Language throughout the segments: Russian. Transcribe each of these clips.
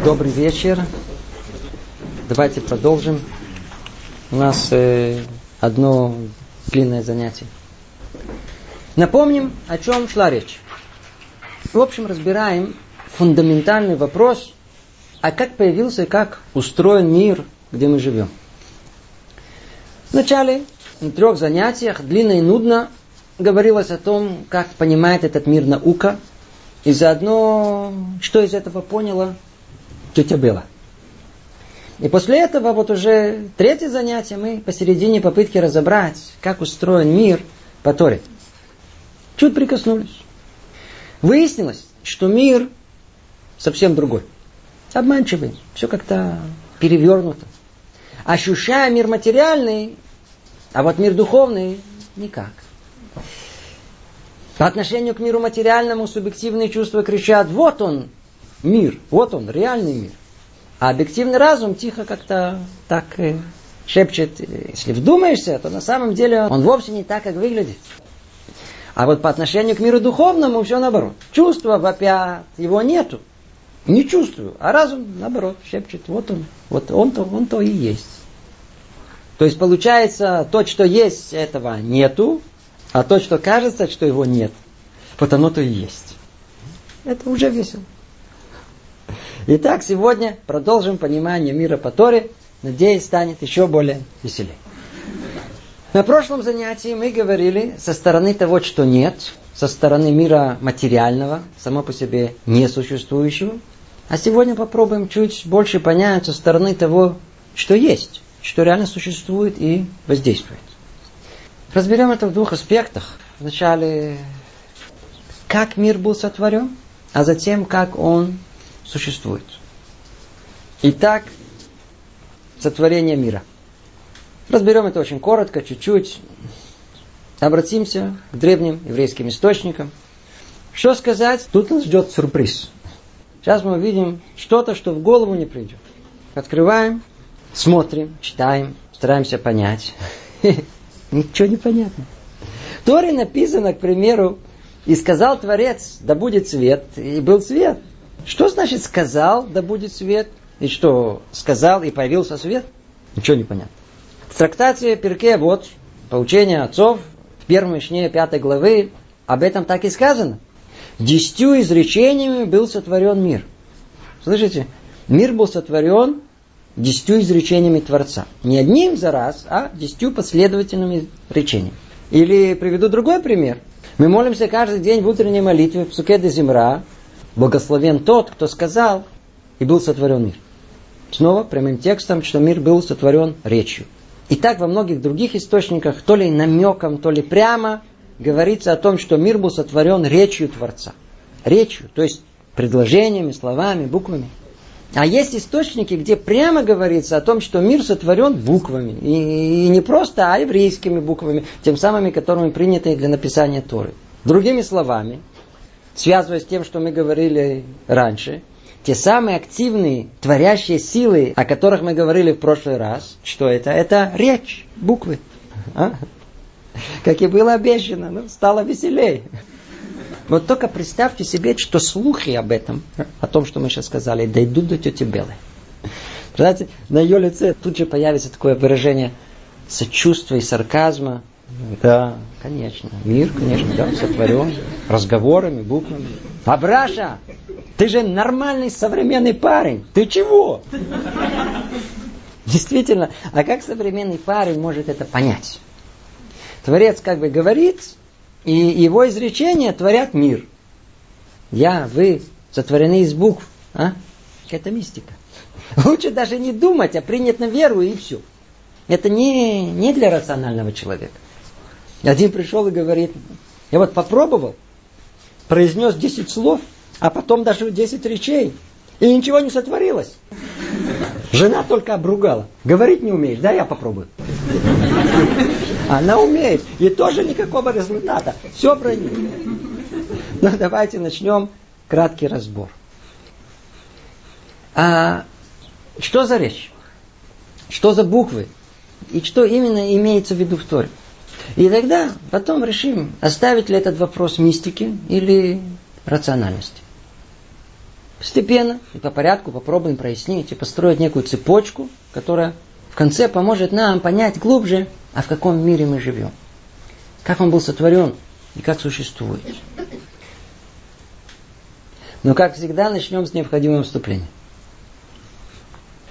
Добрый вечер. Давайте продолжим. У нас э, одно длинное занятие. Напомним, о чем шла речь. В общем, разбираем фундаментальный вопрос, а как появился и как устроен мир, где мы живем. Вначале на трех занятиях, длинно и нудно, говорилось о том, как понимает этот мир наука, и заодно, что из этого поняла тетя Бела. И после этого вот уже третье занятие мы посередине попытки разобрать, как устроен мир по Торе. Чуть прикоснулись. Выяснилось, что мир совсем другой. Обманчивый. Все как-то перевернуто. Ощущая мир материальный, а вот мир духовный никак. По отношению к миру материальному субъективные чувства кричат, вот он, мир, вот он, реальный мир. А объективный разум тихо как-то так шепчет, если вдумаешься, то на самом деле он вовсе не так, как выглядит. А вот по отношению к миру духовному все наоборот. Чувства вопят, его нету. Не чувствую. А разум, наоборот, шепчет, вот он, вот он-то, он-то и есть. То есть получается, то, что есть, этого нету, а то, что кажется, что его нет, вот оно-то и есть. Это уже весело. Итак, сегодня продолжим понимание мира по Торе. Надеюсь, станет еще более веселее. На прошлом занятии мы говорили со стороны того, что нет, со стороны мира материального, само по себе несуществующего. А сегодня попробуем чуть больше понять со стороны того, что есть, что реально существует и воздействует. Разберем это в двух аспектах. Вначале, как мир был сотворен, а затем, как он существует. Итак, сотворение мира. Разберем это очень коротко, чуть-чуть. Обратимся к древним еврейским источникам. Что сказать? Тут нас ждет сюрприз. Сейчас мы увидим что-то, что в голову не придет. Открываем, смотрим, читаем, стараемся понять. Ничего не понятно. В Торе написано, к примеру, и сказал Творец, да будет свет, и был свет. Что значит сказал, да будет свет? И что, сказал и появился свет? Ничего не понятно. В трактате Перке вот, поучение отцов, в первом Мишне пятой главы, об этом так и сказано. Десятью изречениями был сотворен мир. Слышите? Мир был сотворен десятью изречениями Творца. Не одним за раз, а десятью последовательными речениями. Или приведу другой пример. Мы молимся каждый день в утренней молитве в Псуке Земра, Благословен тот, кто сказал, и был сотворен мир. Снова прямым текстом, что мир был сотворен речью. И так во многих других источниках, то ли намеком, то ли прямо, говорится о том, что мир был сотворен речью Творца. Речью, то есть предложениями, словами, буквами. А есть источники, где прямо говорится о том, что мир сотворен буквами. И, и не просто, а еврейскими буквами, тем самыми, которыми приняты для написания Торы. Другими словами, связываясь с тем, что мы говорили раньше, те самые активные, творящие силы, о которых мы говорили в прошлый раз, что это? Это речь, буквы. А? Как и было обещано, ну, стало веселее. Вот только представьте себе, что слухи об этом, о том, что мы сейчас сказали, дойдут до тети Белы. Знаете, на ее лице тут же появится такое выражение сочувствия и сарказма, да, конечно. Мир, конечно, да, сотворен разговорами, буквами. Абраша, ты же нормальный современный парень. Ты чего? Действительно, а как современный парень может это понять? Творец как бы говорит, и его изречения творят мир. Я, вы, сотворены из букв. А? Это мистика. Лучше даже не думать, а принять на веру и все. Это не, не для рационального человека. Один пришел и говорит, я вот попробовал, произнес 10 слов, а потом даже 10 речей, и ничего не сотворилось. Жена только обругала. Говорить не умеешь, да, я попробую. Она умеет, и тоже никакого результата. Все про них. Ну, давайте начнем краткий разбор. А, что за речь? Что за буквы? И что именно имеется в виду в Торе? И тогда потом решим, оставить ли этот вопрос мистики или рациональности. Постепенно и по порядку попробуем прояснить и построить некую цепочку, которая в конце поможет нам понять глубже, а в каком мире мы живем. Как он был сотворен и как существует. Но, как всегда, начнем с необходимого вступления.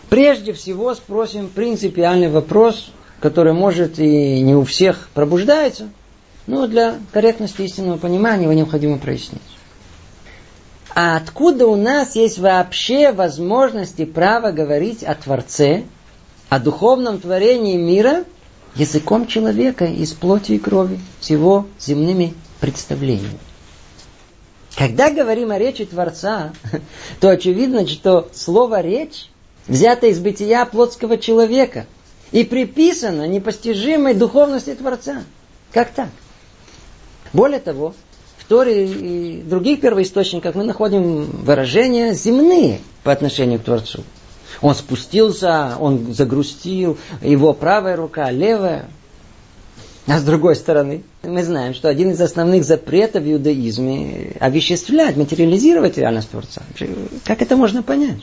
Прежде всего спросим принципиальный вопрос, который, может, и не у всех пробуждается, но для корректности истинного понимания его необходимо прояснить. А откуда у нас есть вообще возможности право говорить о Творце, о духовном творении мира языком человека из плоти и крови, с его земными представлениями? Когда говорим о речи Творца, то очевидно, что слово «речь» взято из бытия плотского человека и приписано непостижимой духовности Творца. Как так? Более того, в Торе и других первоисточниках мы находим выражения земные по отношению к Творцу. Он спустился, он загрустил, его правая рука, левая. А с другой стороны, мы знаем, что один из основных запретов в иудаизме овеществлять, материализировать реальность Творца. Как это можно понять?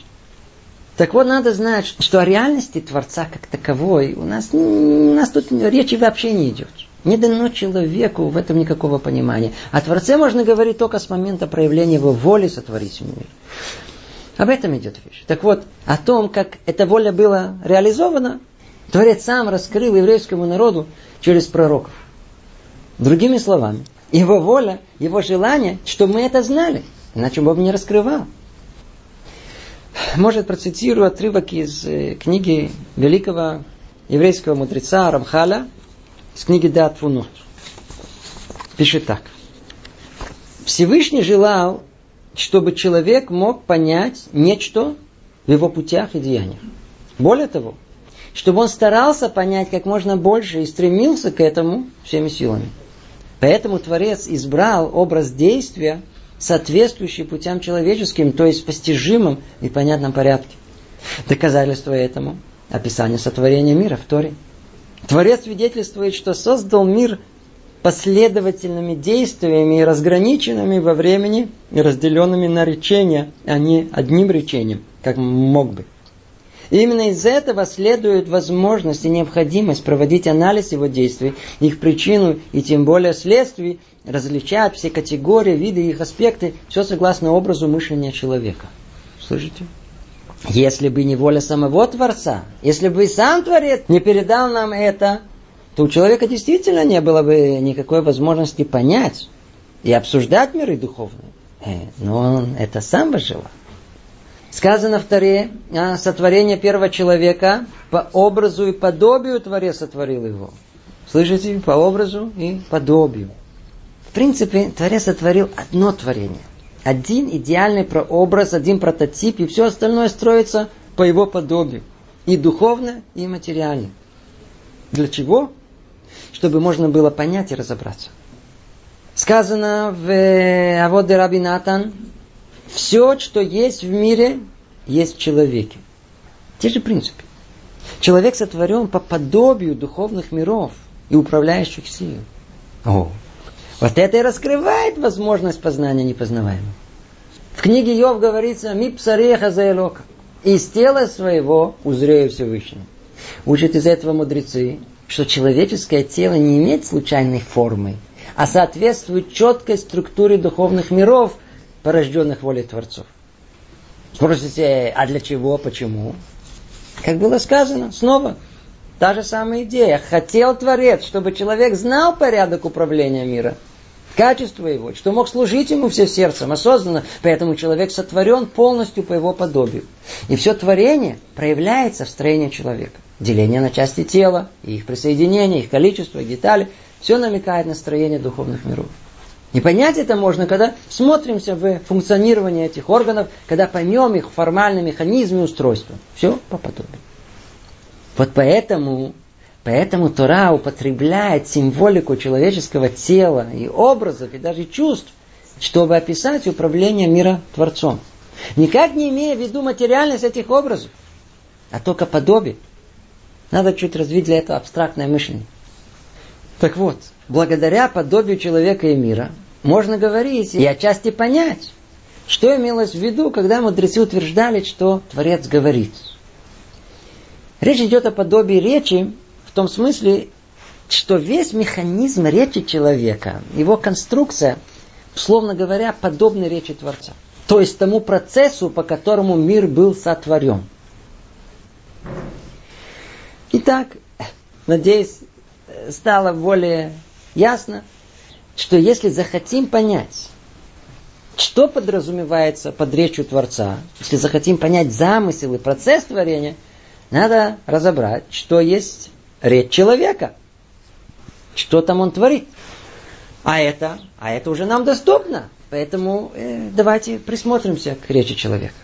Так вот, надо знать, что о реальности Творца как таковой у нас, у нас тут речи вообще не идет. Не дано человеку в этом никакого понимания. О Творце можно говорить только с момента проявления его воли сотворить мир. Об этом идет речь. Так вот, о том, как эта воля была реализована, Творец сам раскрыл еврейскому народу через пророков. Другими словами, его воля, его желание, чтобы мы это знали. Иначе Бог не раскрывал. Может, процитирую отрывок из э, книги великого еврейского мудреца Рамхаля, из книги Дат Вунот. Пишет так. Всевышний желал, чтобы человек мог понять нечто в его путях и деяниях. Более того, чтобы он старался понять как можно больше и стремился к этому всеми силами. Поэтому Творец избрал образ действия, соответствующий путям человеческим, то есть в постижимом и понятном порядке. Доказательство этому – описание сотворения мира в Торе. Творец свидетельствует, что создал мир последовательными действиями, разграниченными во времени и разделенными на речения, а не одним речением, как мог бы. И именно из этого следует возможность и необходимость проводить анализ его действий, их причину и тем более следствий, различать все категории, виды и их аспекты, все согласно образу мышления человека. Слышите? Если бы не воля самого Творца, если бы сам Творец не передал нам это, то у человека действительно не было бы никакой возможности понять и обсуждать миры духовные. Э, но он это сам бы желал. Сказано в Таре, а, сотворение первого человека по образу и подобию Творец сотворил его. Слышите? По образу и подобию. В принципе, Творец сотворил одно творение. Один идеальный прообраз, один прототип, и все остальное строится по его подобию. И духовно, и материально. Для чего? Чтобы можно было понять и разобраться. Сказано в Аводе Раби Натан, все, что есть в мире, есть в человеке. Те же принципы. Человек сотворен по подобию духовных миров и управляющих сил. О, вот это и раскрывает возможность познания непознаваемого. В книге Йов говорится «Ми псареха заэлока» «Из тела своего узрею Всевышнего». Учат из этого мудрецы, что человеческое тело не имеет случайной формы, а соответствует четкой структуре духовных миров – порожденных волей Творцов. Спросите, а для чего, почему? Как было сказано, снова, та же самая идея. Хотел Творец, чтобы человек знал порядок управления мира, качество его, что мог служить ему все сердцем, осознанно. Поэтому человек сотворен полностью по его подобию. И все творение проявляется в строении человека. Деление на части тела, их присоединение, их количество, детали, все намекает на строение духовных миров. И понять это можно, когда смотримся в функционирование этих органов, когда поймем их формальный механизм и устройство. Все по подобию. Вот поэтому, поэтому Тора употребляет символику человеческого тела и образов, и даже чувств, чтобы описать управление мира Творцом. Никак не имея в виду материальность этих образов, а только подобие. Надо чуть развить для этого абстрактное мышление. Так вот, благодаря подобию человека и мира можно говорить и отчасти понять, Что имелось в виду, когда мудрецы утверждали, что Творец говорит? Речь идет о подобии речи в том смысле, что весь механизм речи человека, его конструкция, словно говоря, подобна речи Творца. То есть тому процессу, по которому мир был сотворен. Итак, надеюсь, стало более ясно, что если захотим понять, что подразумевается под речью Творца, если захотим понять замысел и процесс творения, надо разобрать, что есть речь человека. Что там он творит. А это, а это уже нам доступно. Поэтому э, давайте присмотримся к речи человека.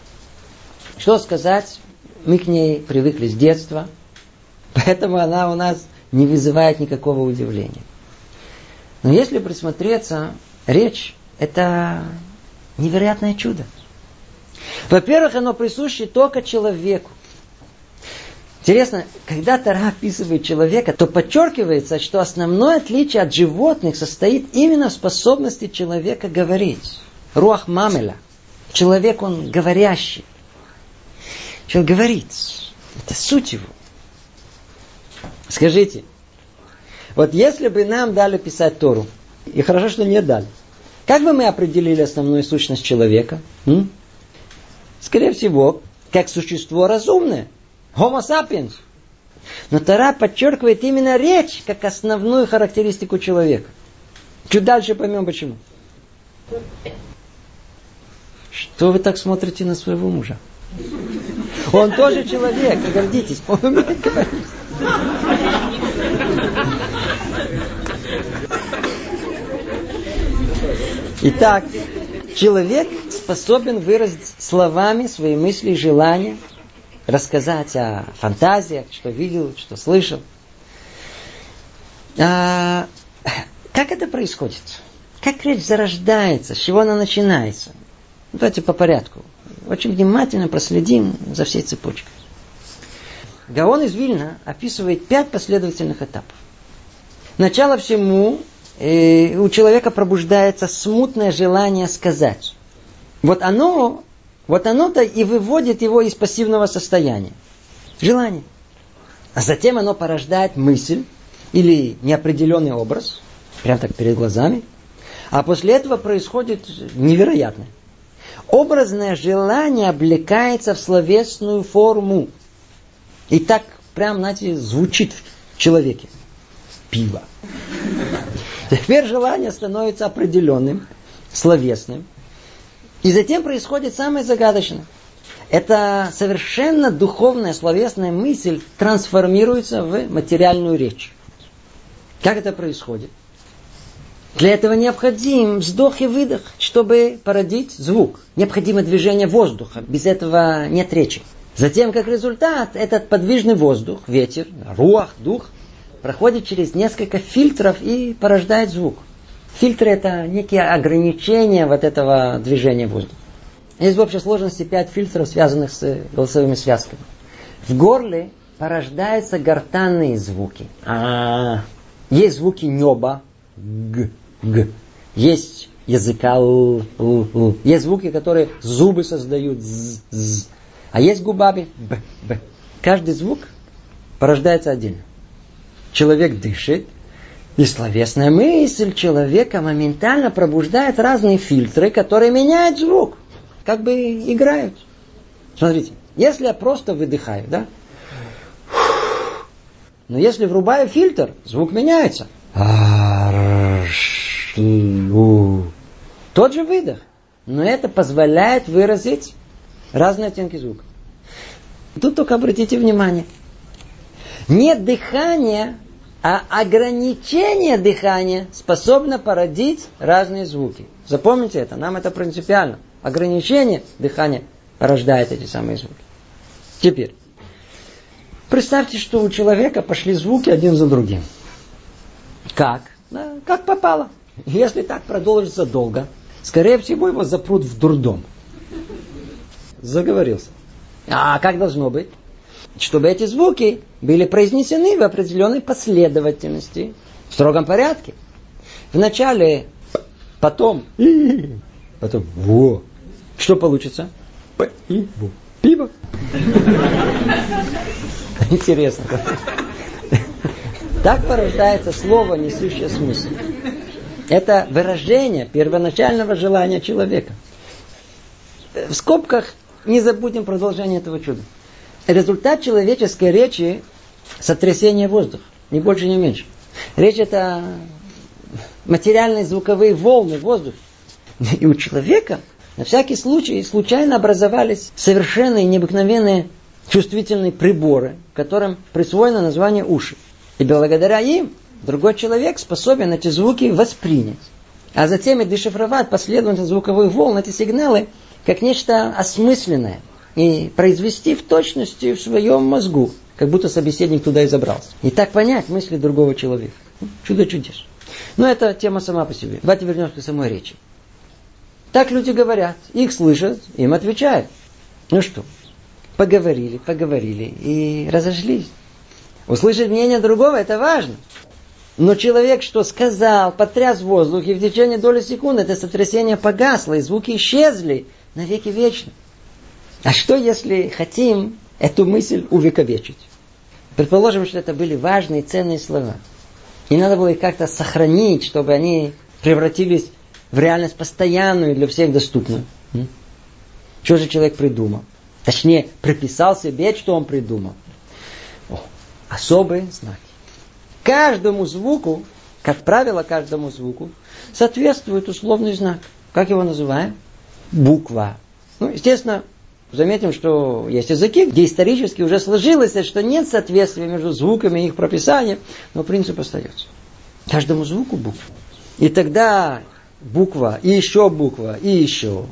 Что сказать? Мы к ней привыкли с детства. Поэтому она у нас не вызывает никакого удивления. Но если присмотреться, речь – это невероятное чудо. Во-первых, оно присуще только человеку. Интересно, когда Тара описывает человека, то подчеркивается, что основное отличие от животных состоит именно в способности человека говорить. Руах мамеля. Человек, он говорящий. Человек говорит. Это суть его. Скажите, вот если бы нам дали писать Тору, и хорошо, что не дали, как бы мы определили основную сущность человека? М? Скорее всего, как существо разумное. Homo sapiens. Но Тара подчеркивает именно речь как основную характеристику человека. Чуть дальше поймем почему. Что вы так смотрите на своего мужа? Он тоже человек, гордитесь. Итак, человек способен выразить словами свои мысли и желания, рассказать о фантазиях, что видел, что слышал. А, как это происходит? Как речь зарождается? С чего она начинается? Давайте по порядку. Очень внимательно проследим за всей цепочкой. Гаон из Вильна описывает пять последовательных этапов. Начало всему э, у человека пробуждается смутное желание сказать. Вот оно вот оно-то и выводит его из пассивного состояния. Желание. А затем оно порождает мысль или неопределенный образ, прямо так перед глазами. А после этого происходит невероятное. Образное желание облекается в словесную форму. И так прям, знаете, звучит в человеке. Пиво. Теперь желание становится определенным, словесным. И затем происходит самое загадочное. Это совершенно духовная словесная мысль трансформируется в материальную речь. Как это происходит? Для этого необходим вздох и выдох, чтобы породить звук. Необходимо движение воздуха. Без этого нет речи. Затем, как результат, этот подвижный воздух, ветер, руах, дух, проходит через несколько фильтров и порождает звук. Фильтры это некие ограничения вот этого движения воздуха. Есть в общей сложности пять фильтров, связанных с голосовыми связками. В горле порождаются гортанные звуки. А, есть звуки неба, г, г. Есть языка, л, л, л. Есть звуки, которые зубы создают, з, з. А есть губами, б, б. Каждый звук порождается отдельно. Человек дышит, и словесная мысль человека моментально пробуждает разные фильтры, которые меняют звук. Как бы играют. Смотрите, если я просто выдыхаю, да? Но если врубаю фильтр, звук меняется. Тот же выдох. Но это позволяет выразить разные оттенки звука. Тут только обратите внимание. Нет дыхания а ограничение дыхания способно породить разные звуки. Запомните это, нам это принципиально. Ограничение дыхания порождает эти самые звуки. Теперь, представьте, что у человека пошли звуки один за другим. Как? Да, как попало. Если так продолжится долго, скорее всего его запрут в дурдом. Заговорился. А как должно быть? Чтобы эти звуки были произнесены в определенной последовательности, в строгом порядке. Вначале, потом, потом, во. Что получится? П и бу. Пиво. Интересно. Так порождается слово, несущее смысл. Это выражение первоначального желания человека. В скобках не забудем продолжение этого чуда. Результат человеческой речи – сотрясение воздуха. Ни больше, ни меньше. Речь это материальные звуковые волны воздуха. И у человека на всякий случай случайно образовались совершенные необыкновенные чувствительные приборы, которым присвоено название уши. И благодаря им другой человек способен эти звуки воспринять. А затем и дешифровать последовательность звуковых волн, эти сигналы, как нечто осмысленное. И произвести в точности в своем мозгу, как будто собеседник туда и забрался. И так понять мысли другого человека. Чудо чудес. Но это тема сама по себе. Давайте вернемся к самой речи. Так люди говорят, их слышат, им отвечают. Ну что, поговорили, поговорили и разошлись. Услышать мнение другого это важно. Но человек, что сказал, потряс воздух, и в течение доли секунды это сотрясение погасло, и звуки исчезли навеки вечно. А что, если хотим эту мысль увековечить? Предположим, что это были важные, ценные слова. И надо было их как-то сохранить, чтобы они превратились в реальность постоянную для всех доступную. Что же человек придумал? Точнее, приписал себе, что он придумал. О, особые знаки. Каждому звуку, как правило, каждому звуку соответствует условный знак. Как его называем? Буква. Ну, естественно, заметим, что есть языки, где исторически уже сложилось, что нет соответствия между звуками и их прописанием, но принцип остается. Каждому звуку буква. И тогда буква, и еще буква, и еще.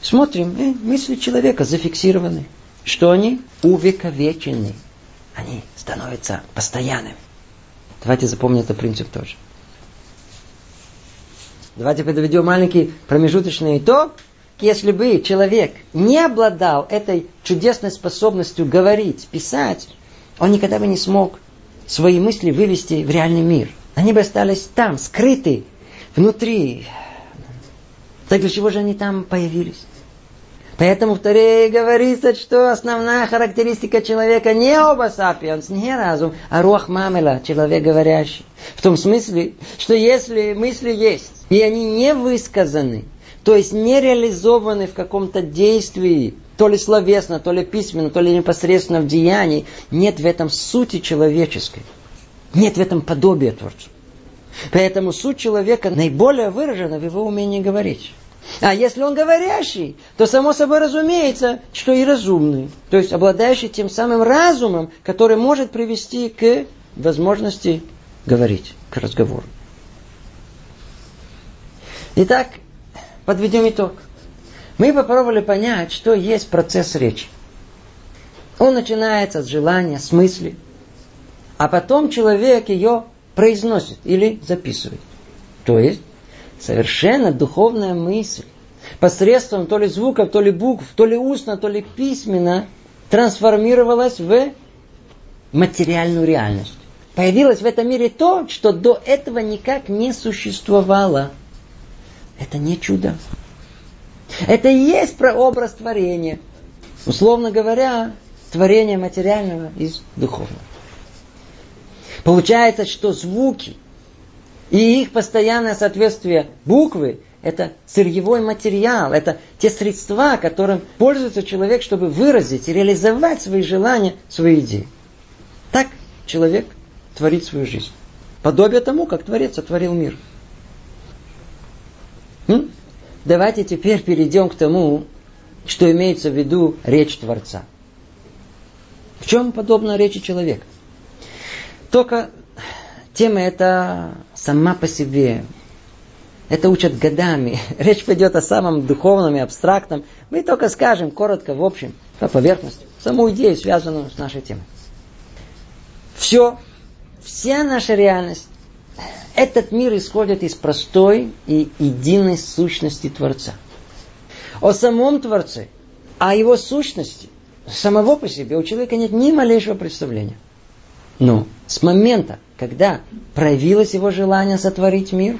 Смотрим, э, мысли человека зафиксированы. Что они? Увековечены. Они становятся постоянными. Давайте запомним этот принцип тоже. Давайте подведем маленький промежуточный итог. Если бы человек не обладал этой чудесной способностью говорить, писать, он никогда бы не смог свои мысли вывести в реальный мир. Они бы остались там, скрыты, внутри. Так для чего же они там появились? Поэтому в Торе говорится, что основная характеристика человека не оба сапиенс, не разум, а руах мамела, человек говорящий. В том смысле, что если мысли есть, и они не высказаны, то есть не реализованы в каком-то действии, то ли словесно, то ли письменно, то ли непосредственно в деянии, нет в этом сути человеческой. Нет в этом подобия Творцу. Поэтому суть человека наиболее выражена в его умении говорить. А если он говорящий, то само собой разумеется, что и разумный. То есть обладающий тем самым разумом, который может привести к возможности говорить, к разговору. Итак, подведем итог. Мы попробовали понять, что есть процесс речи. Он начинается с желания, с мысли, а потом человек ее произносит или записывает. То есть совершенно духовная мысль посредством то ли звуков, то ли букв, то ли устно, то ли письменно трансформировалась в материальную реальность. Появилось в этом мире то, что до этого никак не существовало. Это не чудо. Это и есть прообраз творения. Условно говоря, творение материального из духовного. Получается, что звуки и их постоянное соответствие буквы – это сырьевой материал, это те средства, которым пользуется человек, чтобы выразить и реализовать свои желания, свои идеи. Так человек творит свою жизнь. Подобие тому, как Творец сотворил мир. Давайте теперь перейдем к тому, что имеется в виду речь Творца. В чем подобна речи человека? Только тема эта сама по себе. Это учат годами. Речь пойдет о самом духовном и абстрактном. Мы только скажем коротко, в общем, по поверхности, саму идею, связанную с нашей темой. Все, вся наша реальность, этот мир исходит из простой и единой сущности Творца. О самом Творце, о его сущности, самого по себе у человека нет ни малейшего представления. Но с момента, когда проявилось его желание сотворить мир,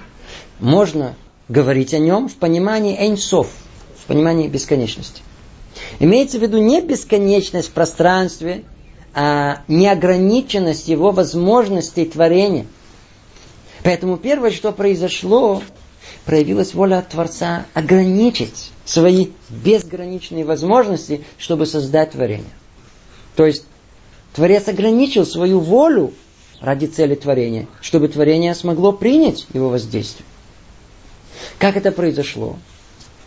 можно говорить о нем в понимании эйнсов, в понимании бесконечности. Имеется в виду не бесконечность в пространстве, а неограниченность его возможностей творения. Поэтому первое, что произошло, проявилась воля Творца ограничить свои безграничные возможности, чтобы создать творение. То есть Творец ограничил свою волю ради цели творения, чтобы творение смогло принять его воздействие. Как это произошло?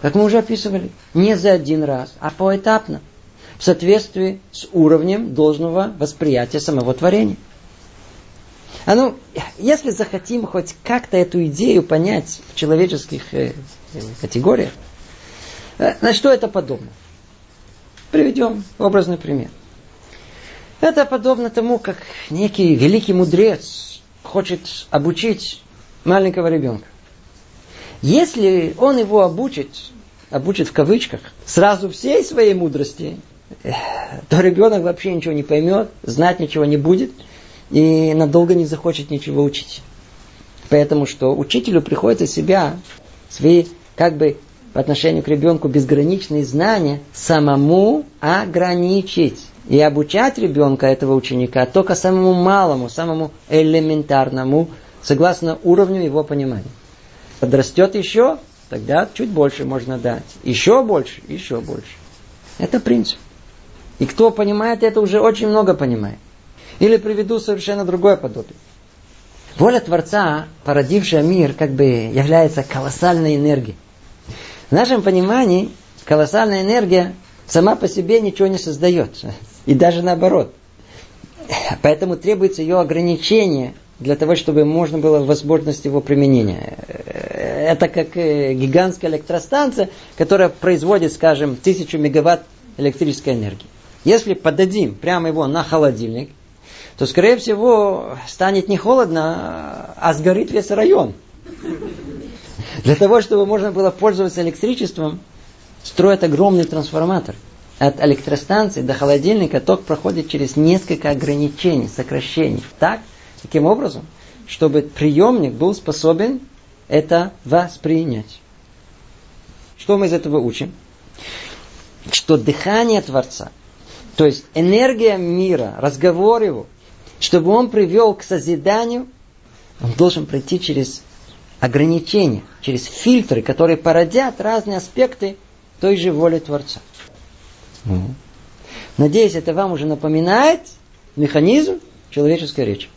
Как мы уже описывали, не за один раз, а поэтапно, в соответствии с уровнем должного восприятия самого творения. А ну, если захотим хоть как-то эту идею понять в человеческих э, э категориях, э, на что это подобно? Приведем образный пример. Это подобно тому, как некий великий мудрец хочет обучить маленького ребенка. Если он его обучит, обучит в кавычках, сразу всей своей мудрости, то ребенок вообще ничего не поймет, знать ничего не будет и надолго не захочет ничего учить. Поэтому что учителю приходится себя, свои как бы по отношению к ребенку безграничные знания самому ограничить. И обучать ребенка, этого ученика, только самому малому, самому элементарному, согласно уровню его понимания. Подрастет еще, тогда чуть больше можно дать. Еще больше, еще больше. Это принцип. И кто понимает это, уже очень много понимает. Или приведу совершенно другое подобие. Воля Творца, породившая мир, как бы является колоссальной энергией. В нашем понимании колоссальная энергия сама по себе ничего не создает. И даже наоборот. Поэтому требуется ее ограничение для того, чтобы можно было возможность его применения. Это как э, гигантская электростанция, которая производит, скажем, тысячу мегаватт электрической энергии. Если подадим прямо его на холодильник, то, скорее всего, станет не холодно, а сгорит весь район. Для того, чтобы можно было пользоваться электричеством, строят огромный трансформатор. От электростанции до холодильника ток проходит через несколько ограничений, сокращений. Так, таким образом, чтобы приемник был способен это воспринять. Что мы из этого учим? Что дыхание Творца, то есть энергия мира, разговор его, чтобы он привел к созиданию, он должен пройти через ограничения, через фильтры, которые породят разные аспекты той же воли Творца. Ну. Надеюсь, это вам уже напоминает механизм человеческой речи.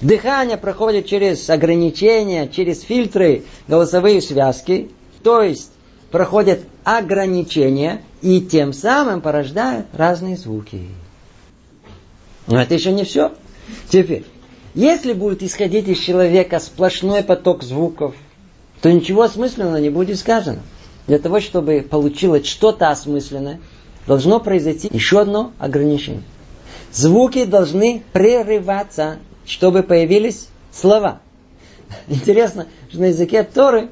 Дыхание проходит через ограничения, через фильтры, голосовые связки, то есть проходят ограничения и тем самым порождают разные звуки. Но это еще не все. Теперь, если будет исходить из человека сплошной поток звуков, то ничего осмысленного не будет сказано. Для того, чтобы получилось что-то осмысленное, должно произойти еще одно ограничение. Звуки должны прерываться, чтобы появились слова. Интересно, что на языке Торы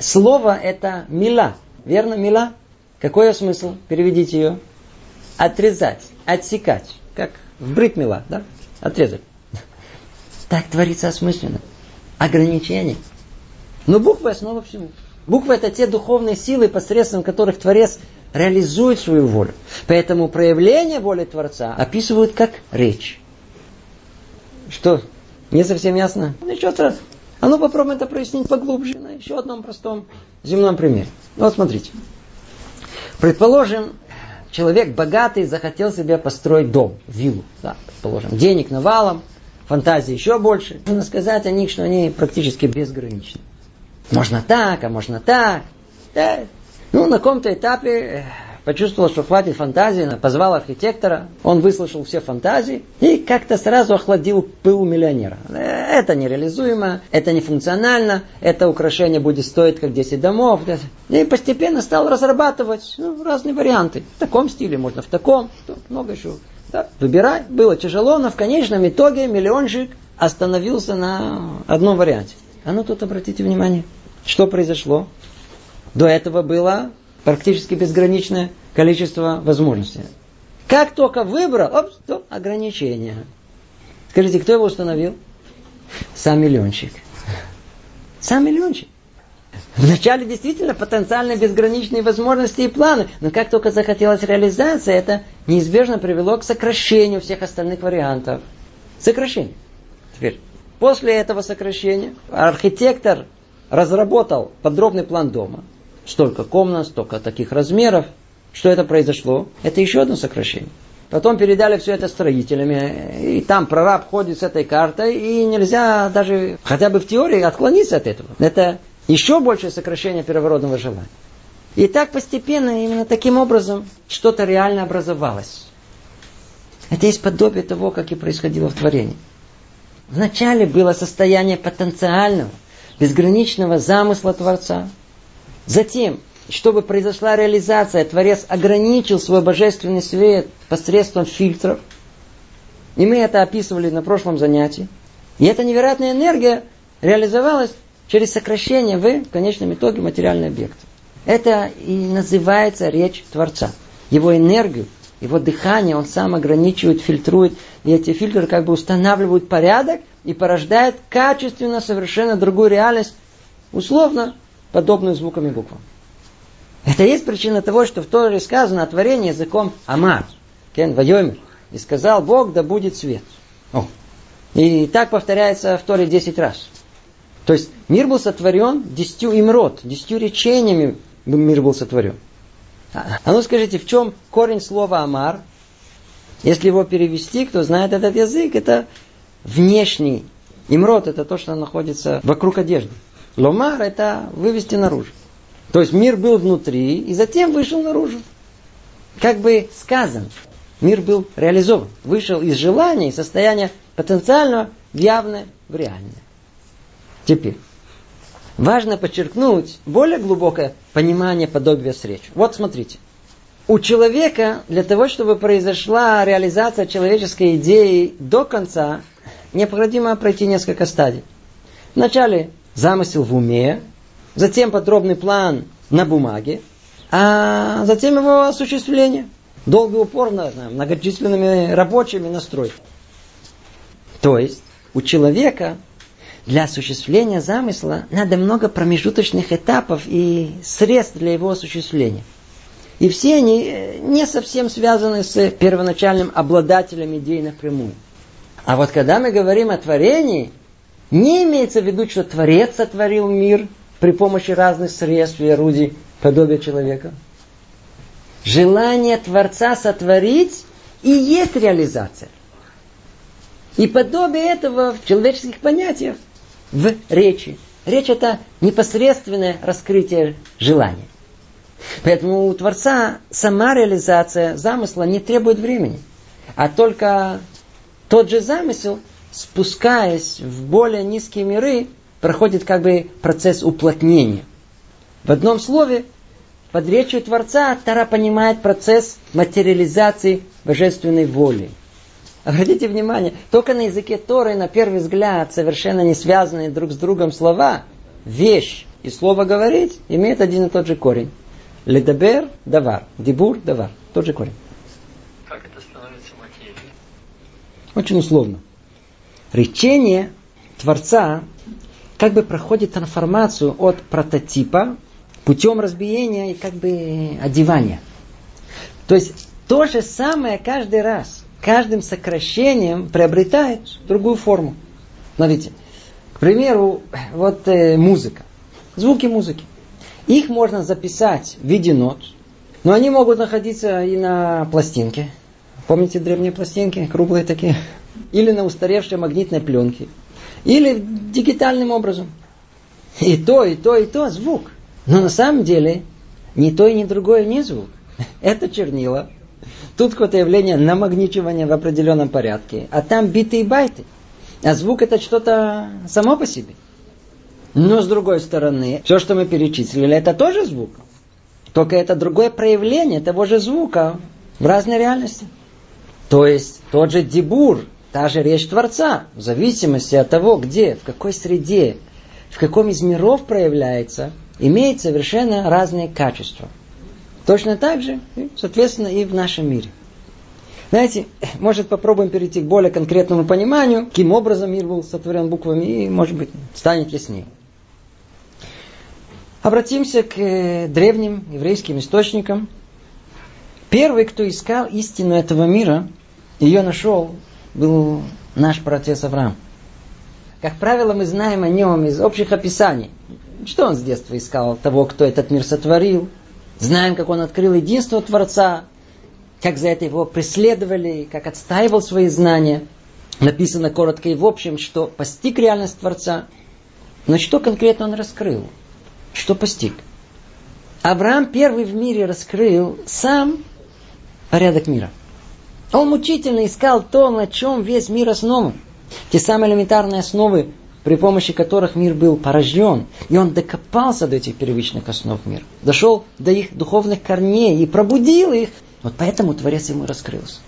слово это мила. Верно, мила? Какой смысл? Переведите ее. Отрезать, отсекать. Как в брит мила, да? Отрезать. Так творится осмысленно. Ограничение. Но буквы основа всему. Буквы это те духовные силы, посредством которых Творец реализует свою волю. Поэтому проявление воли Творца описывают как речь. Что, не совсем ясно? Ну, еще раз. А ну попробуем это прояснить поглубже на еще одном простом земном примере. Вот смотрите. Предположим, человек богатый захотел себе построить дом, виллу. Да, предположим, денег навалом, фантазии еще больше. Нужно сказать о них, что они практически безграничны. Можно так, а можно так. Да. Ну, на каком-то этапе э, почувствовал, что хватит фантазии, позвал архитектора, он выслушал все фантазии и как-то сразу охладил пыл миллионера. Э, это нереализуемо, это не функционально, это украшение будет стоить как 10 домов. И постепенно стал разрабатывать ну, разные варианты. В таком стиле, можно в таком, много еще да, выбирай. Было тяжело, но в конечном итоге миллионщик остановился на одном варианте. А ну тут обратите внимание, что произошло. До этого было практически безграничное количество возможностей. Как только выбрал, оп, то ограничение. Скажите, кто его установил? Сам миллионщик. Сам миллионщик. Вначале действительно потенциально безграничные возможности и планы, но как только захотелось реализация, это неизбежно привело к сокращению всех остальных вариантов. Сокращение. Теперь, после этого сокращения архитектор разработал подробный план дома. Столько комнат, столько таких размеров. Что это произошло? Это еще одно сокращение. Потом передали все это строителям, и там прораб ходит с этой картой, и нельзя даже хотя бы в теории отклониться от этого. Это еще большее сокращение первородного желания. И так постепенно, именно таким образом, что-то реально образовалось. Это есть подобие того, как и происходило в творении. Вначале было состояние потенциального, безграничного замысла Творца. Затем чтобы произошла реализация, Творец ограничил свой божественный свет посредством фильтров. И мы это описывали на прошлом занятии. И эта невероятная энергия реализовалась через сокращение в, конечном итоге, материальный объект. Это и называется речь Творца. Его энергию, его дыхание он сам ограничивает, фильтрует. И эти фильтры как бы устанавливают порядок и порождают качественно совершенно другую реальность, условно подобную звукам и буквам. Это есть причина того, что в Торе сказано о творении языком Амар. Кен Вайомер. И сказал Бог, да будет свет. О. И так повторяется в Торе 10 раз. То есть мир был сотворен десятью имрот, десятью речениями мир был сотворен. А, а ну скажите, в чем корень слова Амар? Если его перевести, кто знает этот язык, это внешний. Имрот это то, что находится вокруг одежды. Ломар это вывести наружу. То есть мир был внутри и затем вышел наружу. Как бы сказано, мир был реализован. Вышел из желания, из состояния потенциального в явное, в реальное. Теперь, важно подчеркнуть более глубокое понимание подобия с речью. Вот смотрите. У человека для того, чтобы произошла реализация человеческой идеи до конца, необходимо пройти несколько стадий. Вначале замысел в уме, затем подробный план на бумаге, а затем его осуществление. Долго и упорно, многочисленными рабочими настрой. То есть у человека для осуществления замысла надо много промежуточных этапов и средств для его осуществления. И все они э, не совсем связаны с первоначальным обладателем идеи напрямую. А вот когда мы говорим о творении, не имеется в виду, что Творец сотворил мир при помощи разных средств и орудий подобия человека. Желание Творца сотворить и есть реализация. И подобие этого в человеческих понятиях в речи. Речь это непосредственное раскрытие желания. Поэтому у Творца сама реализация замысла не требует времени. А только тот же замысел, спускаясь в более низкие миры, проходит как бы процесс уплотнения. В одном слове, под речью Творца Тара понимает процесс материализации божественной воли. Обратите внимание, только на языке Торы, на первый взгляд, совершенно не связанные друг с другом слова, вещь и слово говорить имеют один и тот же корень. Ледабер – давар, дебур – давар. Тот же корень. Как это становится материей? Очень условно. Речение Творца как бы проходит трансформацию от прототипа путем разбиения и как бы одевания. То есть то же самое каждый раз, каждым сокращением приобретает другую форму. Смотрите, к примеру, вот э, музыка, звуки музыки. Их можно записать в виде нот, но они могут находиться и на пластинке. Помните древние пластинки, круглые такие? Или на устаревшей магнитной пленке. Или дигитальным образом. И то, и то, и то звук. Но на самом деле ни то и ни другое не звук. Это чернила. Тут какое-то явление намагничивания в определенном порядке. А там биты и байты. А звук это что-то само по себе. Но с другой стороны, все, что мы перечислили, это тоже звук. Только это другое проявление того же звука в разной реальности. То есть тот же дебур, Та же речь Творца, в зависимости от того, где, в какой среде, в каком из миров проявляется, имеет совершенно разные качества. Точно так же, соответственно, и в нашем мире. Знаете, может попробуем перейти к более конкретному пониманию, каким образом мир был сотворен буквами, и, может быть, станет яснее. Обратимся к э, древним еврейским источникам. Первый, кто искал истину этого мира, ее нашел, был наш протец Авраам. Как правило, мы знаем о нем из общих описаний. Что он с детства искал? Того, кто этот мир сотворил. Знаем, как он открыл единство Творца, как за это его преследовали, как отстаивал свои знания. Написано коротко и в общем, что постиг реальность Творца. Но что конкретно он раскрыл? Что постиг? Авраам первый в мире раскрыл сам порядок мира. Он мучительно искал то, на чем весь мир основан. Те самые элементарные основы, при помощи которых мир был порожден. И он докопался до этих первичных основ мира. Дошел до их духовных корней и пробудил их. Вот поэтому Творец ему раскрылся.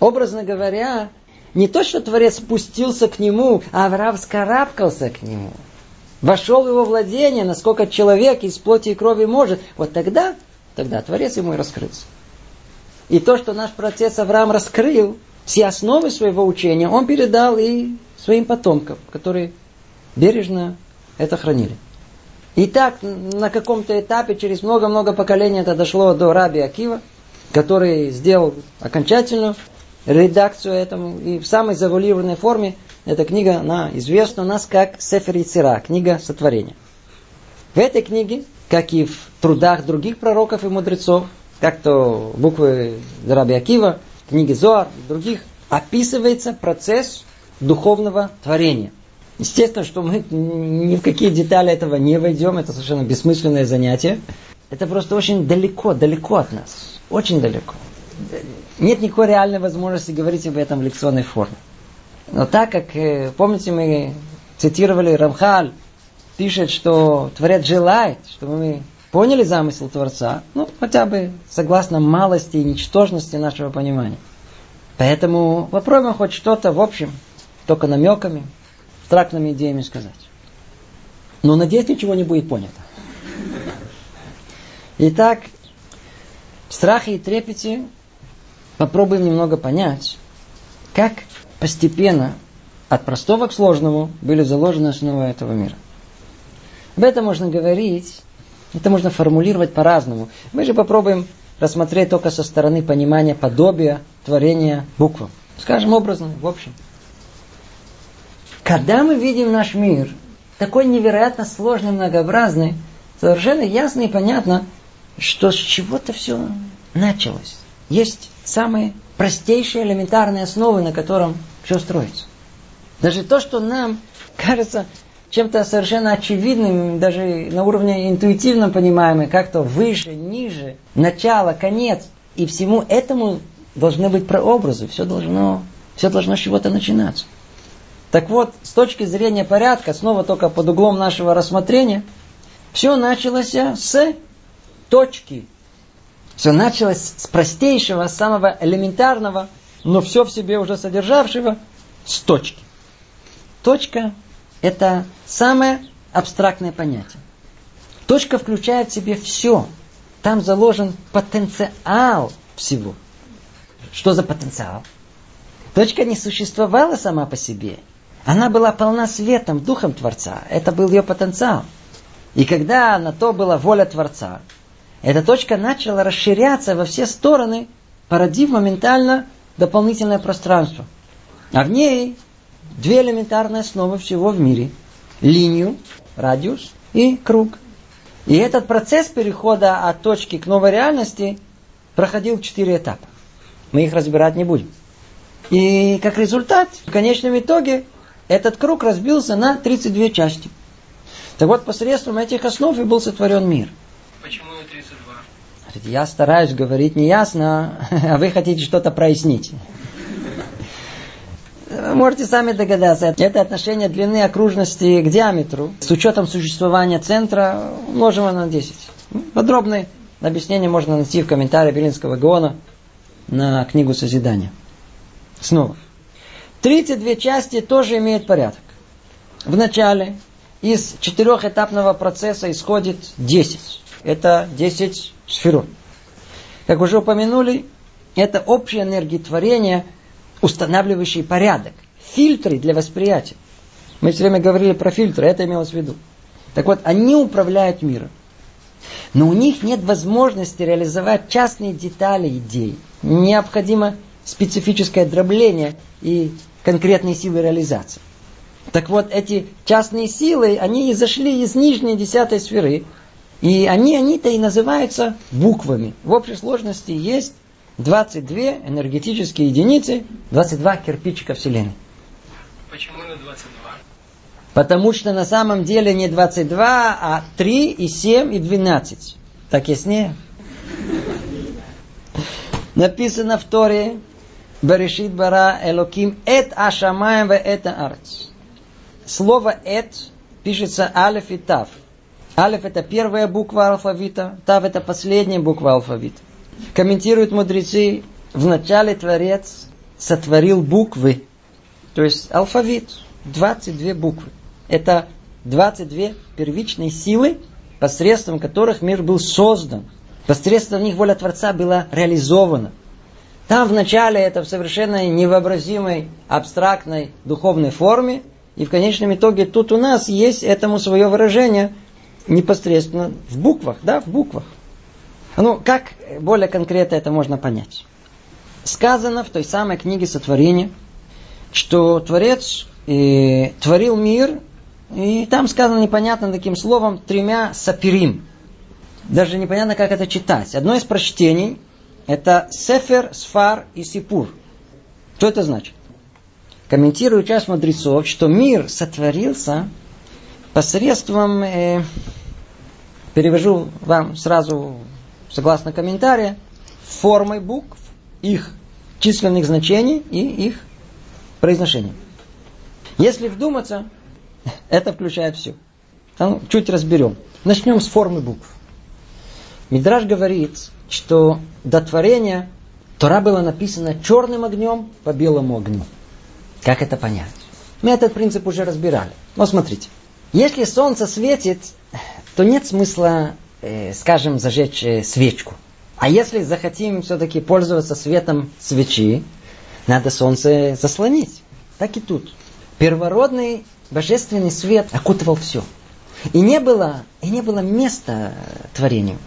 Образно говоря, не то, что Творец спустился к нему, а Авраам скарабкался к нему. Вошел в его владение, насколько человек из плоти и крови может. Вот тогда, тогда Творец ему и раскрылся. И то, что наш протец Авраам раскрыл, все основы своего учения, он передал и своим потомкам, которые бережно это хранили. И так на каком-то этапе, через много-много поколений, это дошло до Раби Акива, который сделал окончательную редакцию этому. И в самой завуалированной форме эта книга, она известна у нас как Сефер Яцера, книга сотворения. В этой книге, как и в трудах других пророков и мудрецов, как то буквы Раби Акива, книги Зоар и других, описывается процесс духовного творения. Естественно, что мы ни в какие детали этого не войдем, это совершенно бессмысленное занятие. Это просто очень далеко, далеко от нас. Очень далеко. Нет никакой реальной возможности говорить об этом в лекционной форме. Но так как, э, помните, мы цитировали Рамхаль, пишет, что Творец желает, чтобы мы поняли замысел Творца, ну, хотя бы согласно малости и ничтожности нашего понимания. Поэтому попробуем хоть что-то в общем, только намеками, абстрактными идеями сказать. Но надеюсь, ничего не будет понято. Итак, в страхе и трепете попробуем немного понять, как постепенно от простого к сложному были заложены основы этого мира. Об этом можно говорить это можно формулировать по-разному. Мы же попробуем рассмотреть только со стороны понимания подобия творения буквам. Скажем образно, в общем. Когда мы видим наш мир, такой невероятно сложный, многообразный, совершенно ясно и понятно, что с чего-то все началось. Есть самые простейшие элементарные основы, на котором все строится. Даже то, что нам кажется чем-то совершенно очевидным, даже на уровне интуитивном понимаемым, как-то выше, ниже, начало, конец. И всему этому должны быть прообразы. Все должно, все должно с чего-то начинаться. Так вот, с точки зрения порядка, снова только под углом нашего рассмотрения, все началось с точки. Все началось с простейшего, самого элементарного, но все в себе уже содержавшего, с точки. Точка это самое абстрактное понятие. Точка включает в себе все. Там заложен потенциал всего. Что за потенциал? Точка не существовала сама по себе. Она была полна светом, духом Творца. Это был ее потенциал. И когда на то была воля Творца, эта точка начала расширяться во все стороны, породив моментально дополнительное пространство. А в ней две элементарные основы всего в мире. Линию, радиус и круг. И этот процесс перехода от точки к новой реальности проходил четыре этапа. Мы их разбирать не будем. И как результат, в конечном итоге, этот круг разбился на 32 части. Так вот, посредством этих основ и был сотворен мир. Почему на 32? Я стараюсь говорить неясно, а вы хотите что-то прояснить. Можете сами догадаться. Это отношение длины окружности к диаметру. С учетом существования центра умножим на 10. Подробное объяснение можно найти в комментарии Белинского Гона на книгу Созидания. Снова. 32 части тоже имеют порядок. В начале из четырехэтапного процесса исходит 10. Это 10 сферот. Как уже упомянули, это общая энергия творения – устанавливающий порядок. Фильтры для восприятия. Мы все время говорили про фильтры, это имелось в виду. Так вот, они управляют миром. Но у них нет возможности реализовать частные детали идей. Необходимо специфическое дробление и конкретные силы реализации. Так вот, эти частные силы, они зашли из нижней десятой сферы, и они, они-то и называются буквами. В общей сложности есть 22 энергетические единицы, 22 кирпичика Вселенной. Почему на 22? Потому что на самом деле не 22, а 3 и 7 и 12. Так яснее? Написано в Торе, Берешит бара Элоким эт ашамаем ве эт арц. Слово эт пишется алиф и тав. Алиф это первая буква алфавита, тав это последняя буква алфавита. Комментируют мудрецы, в начале Творец сотворил буквы, то есть алфавит, 22 буквы. Это 22 первичные силы, посредством которых мир был создан. Посредством них воля Творца была реализована. Там вначале это в совершенно невообразимой, абстрактной духовной форме, и в конечном итоге тут у нас есть этому свое выражение непосредственно в буквах, да, в буквах. Ну, как более конкретно это можно понять? Сказано в той самой книге сотворения, что Творец э, творил мир, и там сказано непонятно таким словом тремя сапирим. Даже непонятно, как это читать. Одно из прочтений – это Сефер, Сфар и Сипур. Что это значит? Комментирует часть мудрецов, что мир сотворился посредством, э, перевожу вам сразу согласно комментария, формой букв, их численных значений и их произношения. Если вдуматься, это включает все. Ну, чуть разберем. Начнем с формы букв. Мидраж говорит, что до творения Тора была написана черным огнем по белому огню. Как это понять? Мы этот принцип уже разбирали. Но смотрите. Если солнце светит, то нет смысла скажем, зажечь э, свечку. А если захотим все-таки пользоваться светом свечи, надо солнце заслонить. Так и тут. Первородный божественный свет окутывал все. И не было, и не было места творению.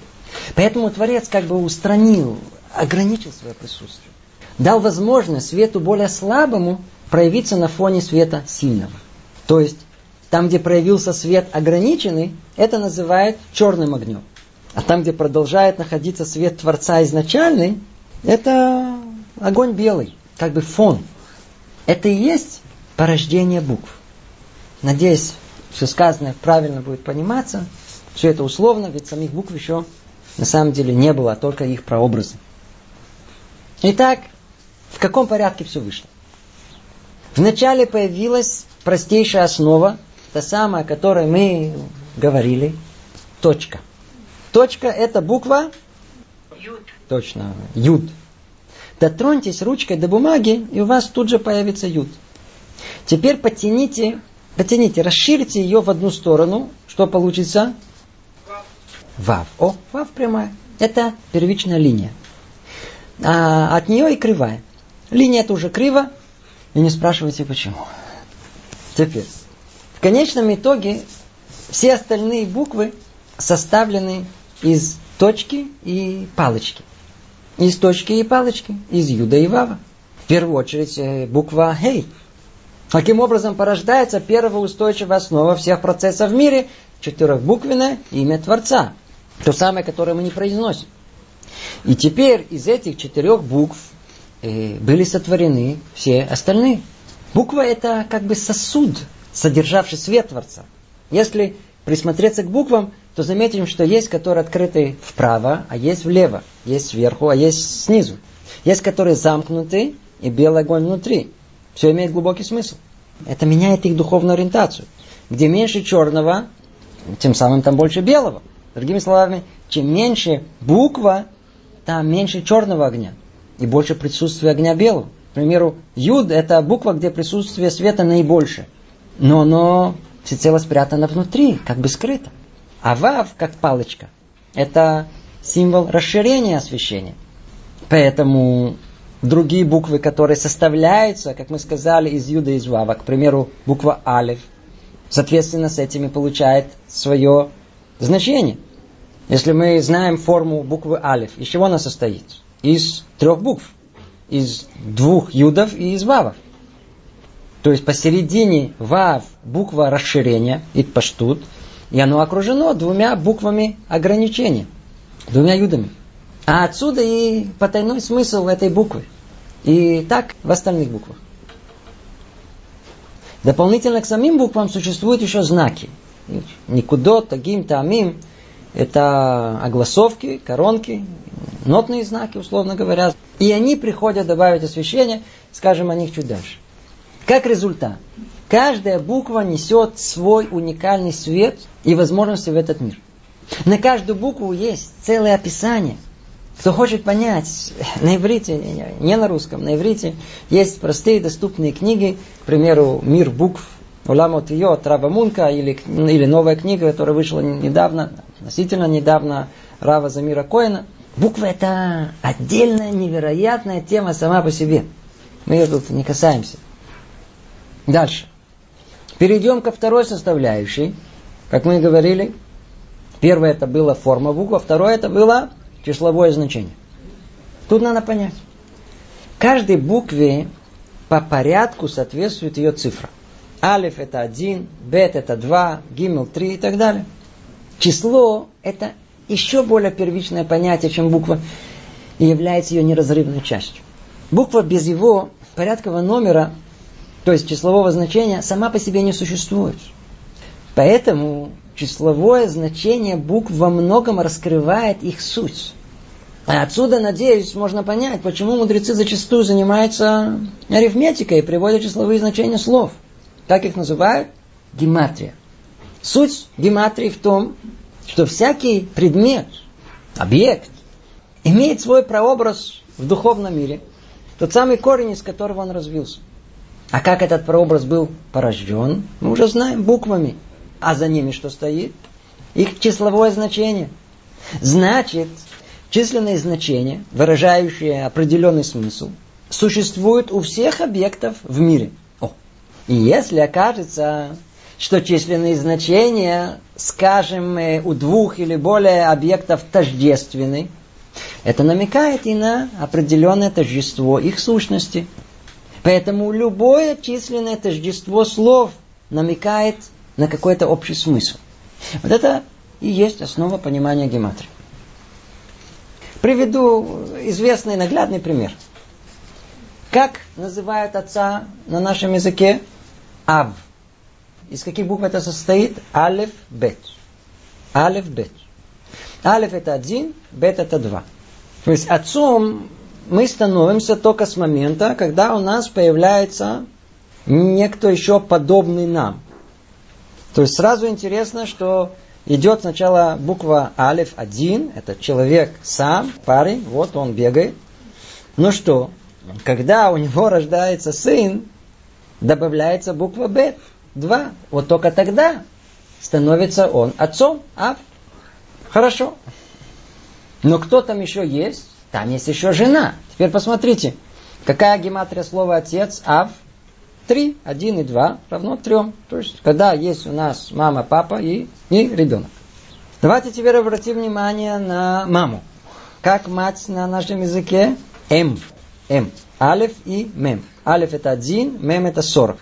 Поэтому Творец как бы устранил, ограничил свое присутствие. Дал возможность свету более слабому проявиться на фоне света сильного. То есть там, где проявился свет ограниченный, это называют черным огнем. А там, где продолжает находиться свет Творца изначальный, это огонь белый, как бы фон. Это и есть порождение букв. Надеюсь, все сказанное правильно будет пониматься. Все это условно, ведь самих букв еще на самом деле не было, а только их прообразы. Итак, в каком порядке все вышло? Вначале появилась простейшая основа, та самая, о которой мы говорили, точка. Точка это буква? Юд. Точно, юд. Дотроньтесь ручкой до бумаги, и у вас тут же появится юд. Теперь потяните, потяните, расширите ее в одну сторону. Что получится? Вав. О, вав прямая. Это первичная линия. А от нее и кривая. Линия это уже криво, и не спрашивайте почему. Теперь. В конечном итоге все остальные буквы составлены из точки и палочки. Из точки и палочки, из Юда и Вава. В первую очередь э, буква Хей. Таким образом порождается первая устойчивая основа всех процессов в мире, четырехбуквенное имя Творца. То самое, которое мы не произносим. И теперь из этих четырех букв э, были сотворены все остальные. Буква это как бы сосуд содержавший свет Творца. Если присмотреться к буквам, то заметим, что есть, которые открыты вправо, а есть влево. Есть сверху, а есть снизу. Есть, которые замкнуты, и белый огонь внутри. Все имеет глубокий смысл. Это меняет их духовную ориентацию. Где меньше черного, тем самым там больше белого. Другими словами, чем меньше буква, там меньше черного огня и больше присутствия огня белого. К примеру, юд – это буква, где присутствие света наибольшее но оно всецело спрятано внутри, как бы скрыто. А вав, как палочка, это символ расширения освещения. Поэтому другие буквы, которые составляются, как мы сказали, из юда и из вава, к примеру, буква алиф, соответственно, с этими получает свое значение. Если мы знаем форму буквы алиф, из чего она состоит? Из трех букв. Из двух юдов и из вавов. То есть посередине вав буква расширения, итпаштут, и оно окружено двумя буквами ограничения, двумя юдами. А отсюда и потайной смысл этой буквы. И так в остальных буквах. Дополнительно к самим буквам существуют еще знаки. Никудот, тагим, таамим. Это огласовки, коронки, нотные знаки, условно говоря. И они приходят добавить освещение, скажем о них чуть дальше. Как результат, каждая буква несет свой уникальный свет и возможности в этот мир. На каждую букву есть целое описание. Кто хочет понять, на иврите, не на русском, на иврите есть простые доступные книги, к примеру, «Мир букв», «Уламот ее», «Трава Мунка» или, или новая книга, которая вышла недавно, относительно недавно, «Рава Замира Коина». Буква – это отдельная, невероятная тема сама по себе. Мы ее тут не касаемся. Дальше. Перейдем ко второй составляющей. Как мы и говорили, первое это была форма буквы, а второе это было числовое значение. Тут надо понять. Каждой букве по порядку соответствует ее цифра. Алиф это один, бет это два, гимел три и так далее. Число это еще более первичное понятие, чем буква, и является ее неразрывной частью. Буква без его порядкового номера то есть числового значения, сама по себе не существует. Поэтому числовое значение букв во многом раскрывает их суть. А отсюда, надеюсь, можно понять, почему мудрецы зачастую занимаются арифметикой и приводят числовые значения слов. Как их называют? Гематрия. Суть гематрии в том, что всякий предмет, объект, имеет свой прообраз в духовном мире, тот самый корень, из которого он развился. А как этот прообраз был порожден, мы уже знаем буквами. А за ними что стоит? Их числовое значение. Значит, численные значения, выражающие определенный смысл, существуют у всех объектов в мире. О. И если окажется, что численные значения, скажем, э, у двух или более объектов тождественны, это намекает и на определенное тождество их сущности – Поэтому любое численное тождество слов намекает на какой-то общий смысл. Вот это и есть основа понимания гематрии. Приведу известный наглядный пример. Как называют отца на нашем языке? Ав. Из каких букв это состоит? Алеф, бет. Алеф, бет. Алеф это один, бет это два. То есть отцом мы становимся только с момента, когда у нас появляется некто еще подобный нам. То есть сразу интересно, что идет сначала буква Алиф один, это человек сам, парень, вот он бегает. Ну что, когда у него рождается сын, добавляется буква Б, два. Вот только тогда становится он отцом, Ав. Хорошо. Но кто там еще есть? Там есть еще жена. Теперь посмотрите, какая гематрия слова отец, ав? Три, один и два равно трем. То есть, когда есть у нас мама, папа и, и ребенок. Давайте теперь обратим внимание на маму. Как мать на нашем языке? М. М. Алиф и мем. Алиф это один, мем это сорок.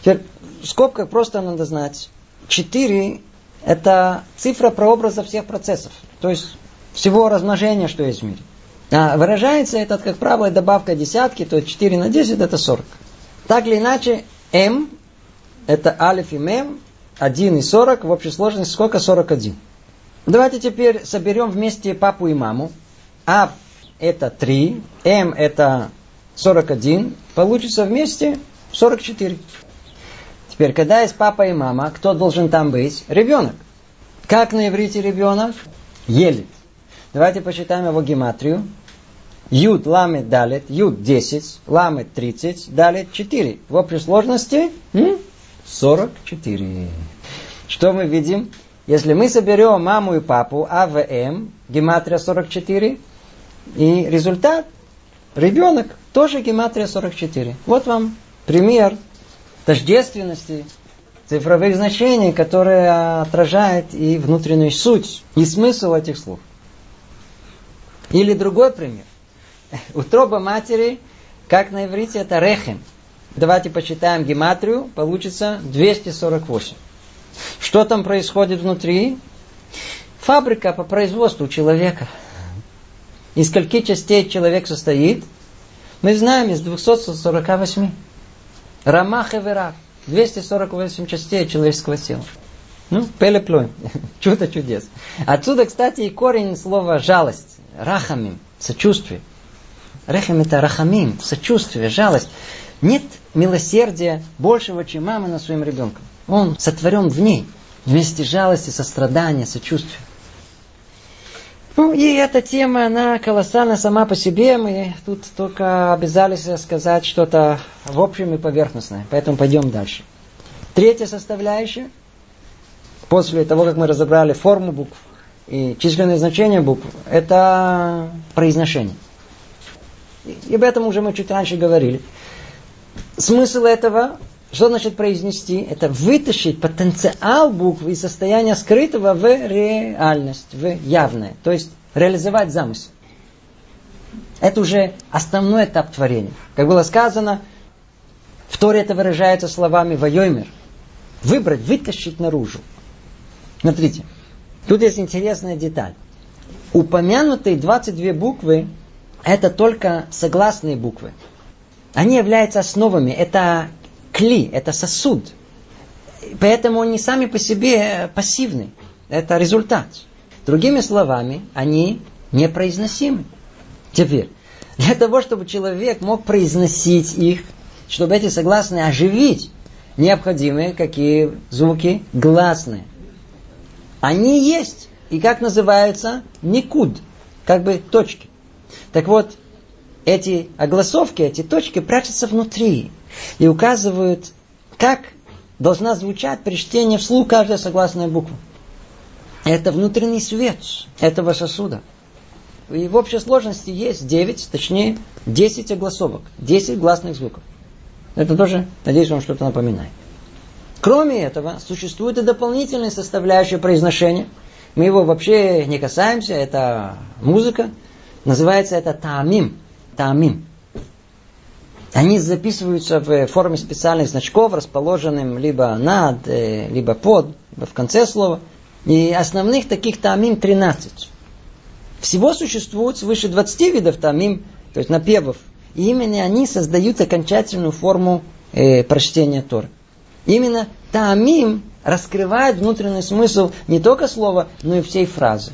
Теперь в скобках просто надо знать. Четыре это цифра прообраза всех процессов. То есть всего размножения, что есть в мире. А выражается этот, как правило, добавка десятки, то есть 4 на 10 это 40. Так или иначе, М это алиф и мем, 1 и 40, в общей сложности сколько? 41. Давайте теперь соберем вместе папу и маму. А это 3, М это 41, получится вместе 44. Теперь, когда есть папа и мама, кто должен там быть? Ребенок. Как на иврите ребенок? Елит. Давайте посчитаем его гематрию. Юд, ламет, далит, юд 10, ламет 30, далит 4. В общей сложности 44. Что мы видим? Если мы соберем маму и папу, АВМ, гематрия 44, и результат, ребенок, тоже гематрия 44. Вот вам пример тождественности цифровых значений, которые отражают и внутреннюю суть, и смысл этих слов. Или другой пример. Утроба матери, как на иврите, это рехем. Давайте почитаем гематрию, получится 248. Что там происходит внутри? Фабрика по производству человека. Из скольки частей человек состоит? Мы знаем из 248. Рамах и Верах. 248 частей человеческого тела. Ну, пелеплой. Чудо чудес. Отсюда, кстати, и корень слова жалость. Рахамим. Сочувствие. Рахам это рахамим. Сочувствие, жалость. Нет милосердия большего, чем мама над своим ребенком. Он сотворен в ней. Вместе жалости, сострадания, сочувствия. Ну и эта тема, она колоссальна сама по себе. Мы тут только обязались сказать что-то в общем и поверхностное. Поэтому пойдем дальше. Третья составляющая. После того, как мы разобрали форму букв и численное значение букв, это произношение. И об этом уже мы чуть раньше говорили. Смысл этого, что значит произнести? Это вытащить потенциал буквы из состояния скрытого в реальность, в явное. То есть реализовать замысел. Это уже основной этап творения. Как было сказано, в Торе это выражается словами «воемер». Выбрать, вытащить наружу. Смотрите, тут есть интересная деталь. Упомянутые 22 буквы – это только согласные буквы. Они являются основами. Это кли, это сосуд. Поэтому они сами по себе пассивны. Это результат. Другими словами, они непроизносимы. Теперь, для того, чтобы человек мог произносить их, чтобы эти согласные оживить, необходимы какие звуки? Гласные. Они есть. И как называются? Никуд. Как бы точки. Так вот, эти огласовки, эти точки прячутся внутри и указывают, как должна звучать при чтении вслух каждая согласная буква. Это внутренний свет этого сосуда. И в общей сложности есть 9, точнее 10 огласовок, 10 гласных звуков. Это тоже, надеюсь, вам что-то напоминает. Кроме этого, существует и дополнительная составляющая произношения. Мы его вообще не касаемся, это музыка. Называется это таамим. Таамим. Они записываются в форме специальных значков, расположенным либо над, э, либо под, либо в конце слова. И основных таких таамим 13. Всего существует свыше 20 видов таамим, то есть напевов. И именно они создают окончательную форму э, прочтения Торы. Именно таамим раскрывает внутренний смысл не только слова, но и всей фразы.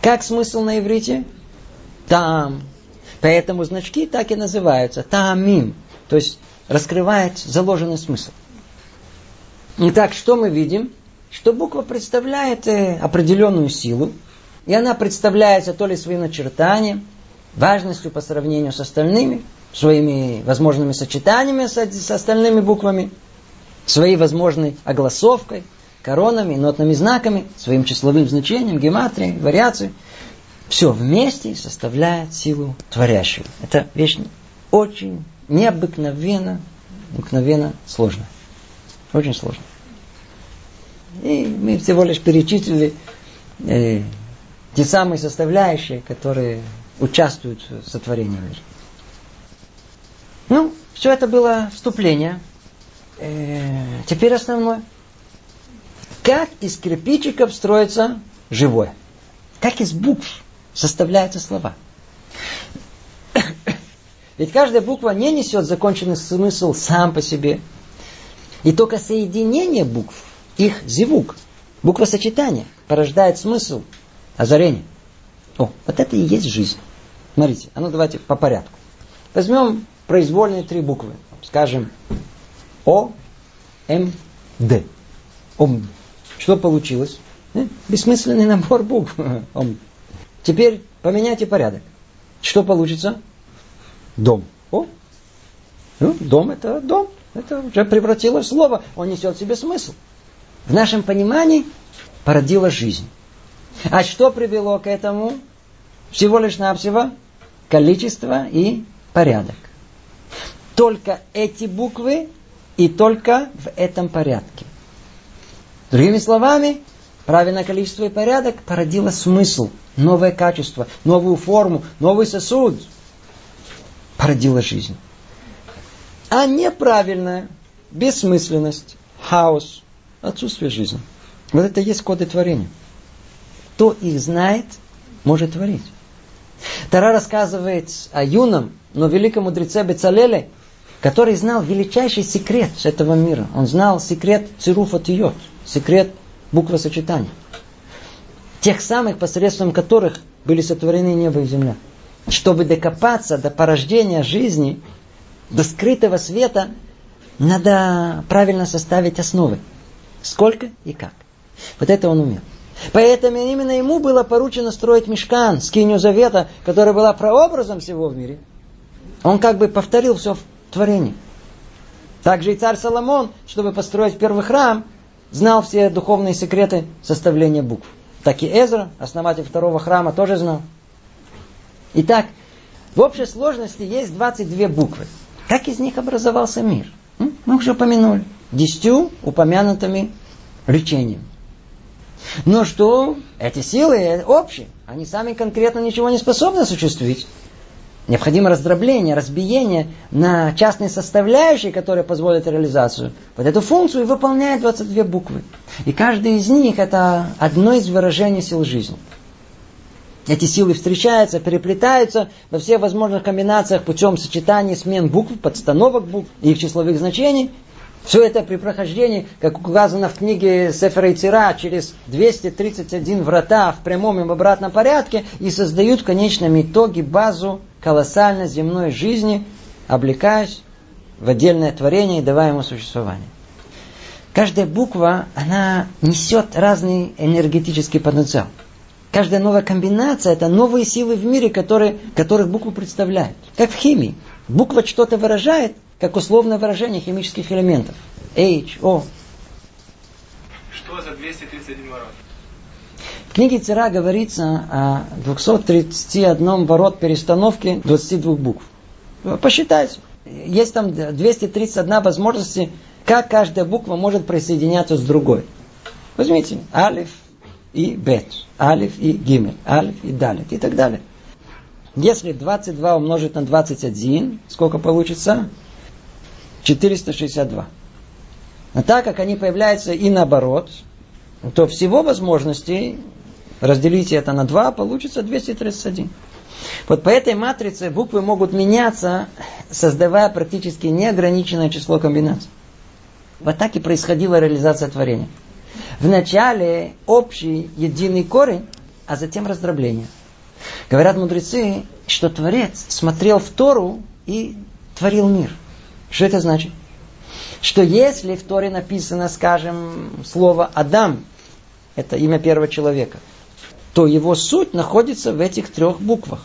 Как смысл на иврите? Там. Поэтому значки так и называются. Таамим. То есть раскрывает заложенный смысл. Итак, что мы видим? Что буква представляет э, определенную силу, и она представляется то ли своим начертанием, важностью по сравнению с остальными, своими возможными сочетаниями с, с остальными буквами, своей возможной огласовкой, коронами, нотными знаками, своим числовым значением, гематрией, вариацией. Все вместе составляет силу творящую. Это вещь очень необыкновенно, обыкновенно сложно. Очень сложно. И мы всего лишь перечислили э, те самые составляющие, которые участвуют в сотворении мира. Ну, все это было вступление. Э, теперь основное. Как из кирпичиков строится живое? Как из букв составляются слова? Ведь каждая буква не несет законченный смысл сам по себе. И только соединение букв, их зевук, буква сочетания, порождает смысл, озарение. О, вот это и есть жизнь. Смотрите, а ну давайте по порядку. Возьмем произвольные три буквы. Скажем, О, М, Д. Ом. Что получилось? Э? Бессмысленный набор букв. Ом. Теперь поменяйте порядок. Что получится? Дом. О, ну, дом это дом. Это уже превратилось в слово. Он несет в себе смысл. В нашем понимании породила жизнь. А что привело к этому? Всего лишь навсего количество и порядок. Только эти буквы и только в этом порядке. Другими словами, правильное количество и порядок породило смысл, новое качество, новую форму, новый сосуд. Породило жизнь. А неправильная бессмысленность, хаос, отсутствие жизни. Вот это есть коды творения. Кто их знает, может творить. Тара рассказывает о юном, но великом мудреце Бецалеле, который знал величайший секрет этого мира. Он знал секрет цируфа тиот, секрет буквосочетания. Тех самых, посредством которых были сотворены небо и земля. Чтобы докопаться до порождения жизни, до скрытого света, надо правильно составить основы. Сколько и как. Вот это он умел. Поэтому именно ему было поручено строить мешкан, скиню завета, которая была прообразом всего в мире. Он как бы повторил все в творении. Также и царь Соломон, чтобы построить первый храм, знал все духовные секреты составления букв. Так и Эзра, основатель второго храма, тоже знал. Итак, в общей сложности есть 22 буквы. Как из них образовался мир? Мы уже упомянули. Десятью упомянутыми речениями. Но что? Эти силы общие. Они сами конкретно ничего не способны осуществить. Необходимо раздробление, разбиение на частные составляющие, которые позволят реализацию. Вот эту функцию выполняет 22 буквы. И каждый из них это одно из выражений сил жизни. Эти силы встречаются, переплетаются во всех возможных комбинациях путем сочетания смен букв, подстановок букв и их числовых значений – все это при прохождении, как указано в книге Сефера и Цира, через 231 врата в прямом и обратном порядке и создают в конечном итоге базу колоссальной земной жизни, облекаясь в отдельное творение и давая ему существование. Каждая буква, она несет разный энергетический потенциал. Каждая новая комбинация – это новые силы в мире, которые, которых буквы представляют. Как в химии. Буква что-то выражает, как условное выражение химических элементов. H, O. Что за 231 ворот? В книге Цера говорится о 231 ворот перестановки 22 букв. Посчитайте. Есть там 231 возможности, как каждая буква может присоединяться с другой. Возьмите алиф и бет, алиф и гимель, алиф и далит и так далее. Если 22 умножить на 21, сколько получится? 462. А так как они появляются и наоборот, то всего возможностей разделите это на 2, получится 231. Вот по этой матрице буквы могут меняться, создавая практически неограниченное число комбинаций. Вот так и происходила реализация творения. Вначале общий единый корень, а затем раздробление. Говорят мудрецы, что Творец смотрел в Тору и творил мир – что это значит? Что если в Торе написано, скажем, слово Адам, это имя первого человека, то его суть находится в этих трех буквах.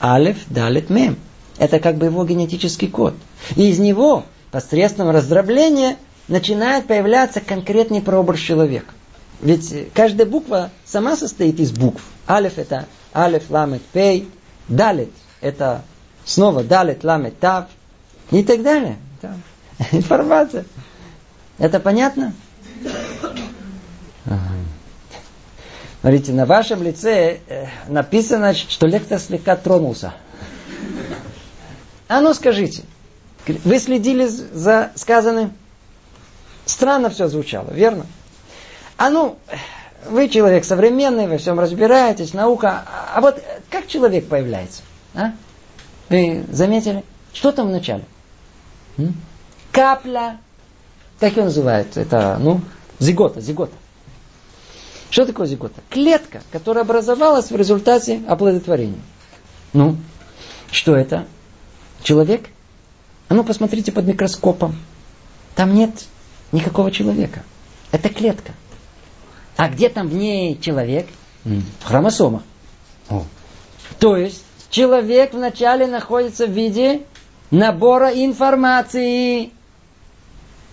Алеф, Далет, Мем. Это как бы его генетический код. И из него, посредством раздробления, начинает появляться конкретный прообраз человека. Ведь каждая буква сама состоит из букв. Алеф это Алеф, Ламет, Пей. Далет это снова Далет, Ламет, Тав и так далее. Там. Информация. Это понятно? Смотрите, на вашем лице э, написано, что лектор слегка тронулся. А ну скажите, вы следили за сказанным? Странно все звучало, верно? А ну, вы человек современный, во всем разбираетесь, наука. А вот как человек появляется? А? Вы заметили? Что там в начале? Капля. Как ее называют? Это, ну, зигота, зигота. Что такое зигота? Клетка, которая образовалась в результате оплодотворения. Ну, что это? Человек? А ну, посмотрите под микроскопом. Там нет никакого человека. Это клетка. А где там в ней человек? В хромосомах. О. То есть, человек вначале находится в виде набора информации.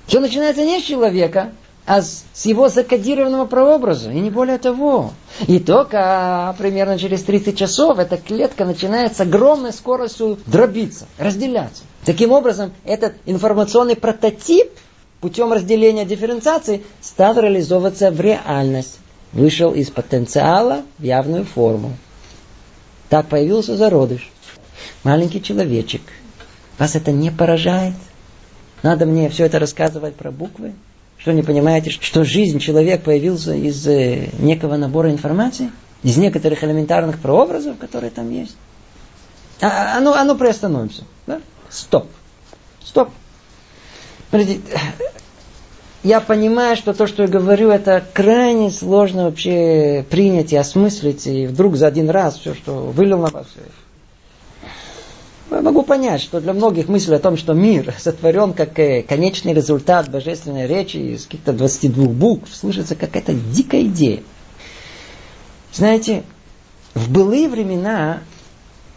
Все начинается не с человека, а с его закодированного прообраза, и не более того. И только примерно через 30 часов эта клетка начинает с огромной скоростью дробиться, разделяться. Таким образом, этот информационный прототип путем разделения дифференциации стал реализовываться в реальность. Вышел из потенциала в явную форму. Так появился зародыш. Маленький человечек. Вас это не поражает? Надо мне все это рассказывать про буквы? Что не понимаете, что жизнь человек появился из э, некого набора информации? Из некоторых элементарных прообразов, которые там есть? А, а ну, а ну приостановимся. Да? Стоп. Стоп. Смотрите, я понимаю, что то, что я говорю, это крайне сложно вообще принять и осмыслить, и вдруг за один раз все, что вылил на вас. Я могу понять, что для многих мысль о том, что мир сотворен как э, конечный результат божественной речи из каких-то 22 букв, слышится какая-то дикая идея. Знаете, в былые времена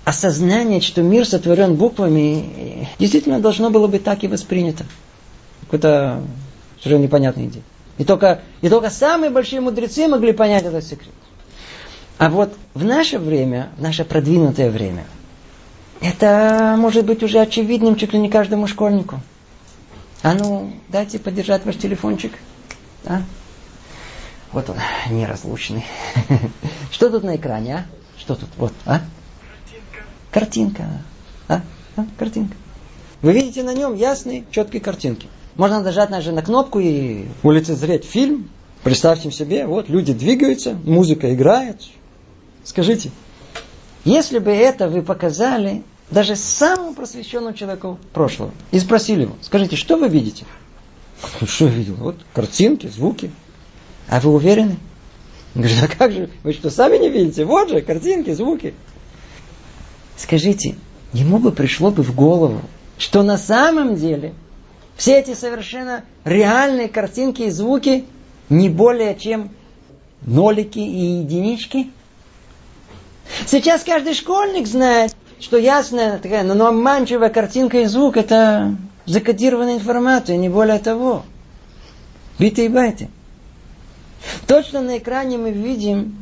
осознание, что мир сотворен буквами, действительно должно было быть так и воспринято. Какой-то совершенно непонятная идея. И только, и только самые большие мудрецы могли понять этот секрет. А вот в наше время, в наше продвинутое время, это может быть уже очевидным чуть ли не каждому школьнику. А ну, дайте подержать ваш телефончик. А? Вот он, неразлучный. Что тут на экране, а? Что тут? Вот, а? Картинка. Картинка. А? а? Картинка. Вы видите на нем ясные, четкие картинки. Можно нажать даже на кнопку и улицезреть фильм. Представьте себе, вот люди двигаются, музыка играет. Скажите, если бы это вы показали даже самому просвещенному человеку прошлого и спросили его, скажите, что вы видите? Что я видел? Вот картинки, звуки. А вы уверены? Он говорит, а как же, вы что, сами не видите? Вот же, картинки, звуки. Скажите, ему бы пришло бы в голову, что на самом деле все эти совершенно реальные картинки и звуки не более чем нолики и единички. Сейчас каждый школьник знает, что ясная такая, но обманчивая картинка и звук это закодированная информация, не более того. Биты и байты. Точно на экране мы видим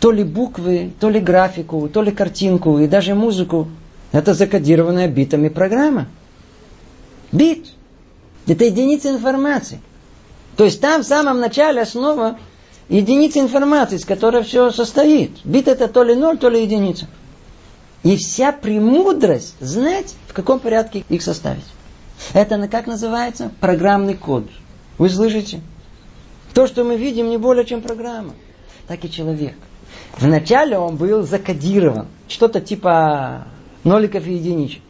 то ли буквы, то ли графику, то ли картинку и даже музыку. Это закодированная битами программа. Бит. Это единица информации. То есть там в самом начале основа единица информации, из которой все состоит. Бит это то ли ноль, то ли единица. И вся премудрость знать, в каком порядке их составить. Это как называется? Программный код. Вы слышите? То, что мы видим, не более чем программа. Так и человек. Вначале он был закодирован. Что-то типа ноликов и единичек.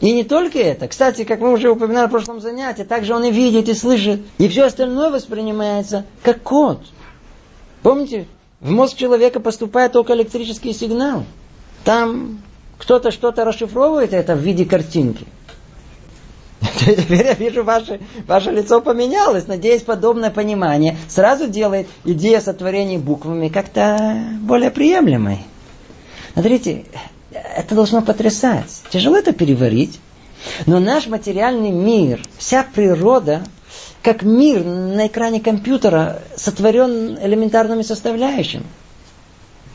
И не только это. Кстати, как мы уже упоминали в прошлом занятии, также он и видит, и слышит. И все остальное воспринимается как код. Помните, в мозг человека поступает только электрический сигнал. Там кто-то что-то расшифровывает это в виде картинки. Теперь я вижу, ваше, ваше лицо поменялось. Надеюсь, подобное понимание сразу делает идея сотворения буквами как-то более приемлемой. Смотрите, это должно потрясать. Тяжело это переварить. Но наш материальный мир, вся природа, как мир на экране компьютера, сотворен элементарными составляющими.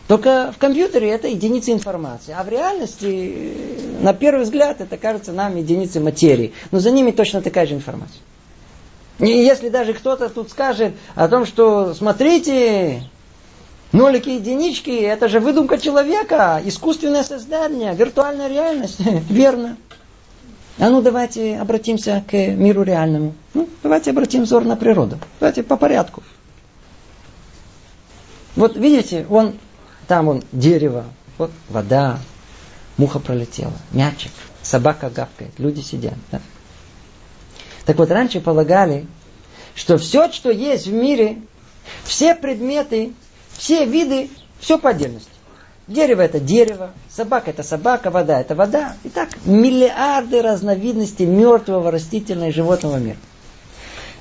Только в компьютере это единицы информации. А в реальности, на первый взгляд, это кажется нам единицы материи. Но за ними точно такая же информация. И если даже кто-то тут скажет о том, что смотрите, Нолики и единички – это же выдумка человека, искусственное создание, виртуальная реальность. Верно. А ну давайте обратимся к миру реальному. Ну, давайте обратим взор на природу. Давайте по порядку. Вот видите, он, там он дерево, вот вода, муха пролетела, мячик, собака гавкает, люди сидят. Да? Так вот, раньше полагали, что все, что есть в мире, все предметы все виды, все по отдельности. Дерево это дерево, собака это собака, вода это вода. И так миллиарды разновидностей мертвого растительного и животного мира.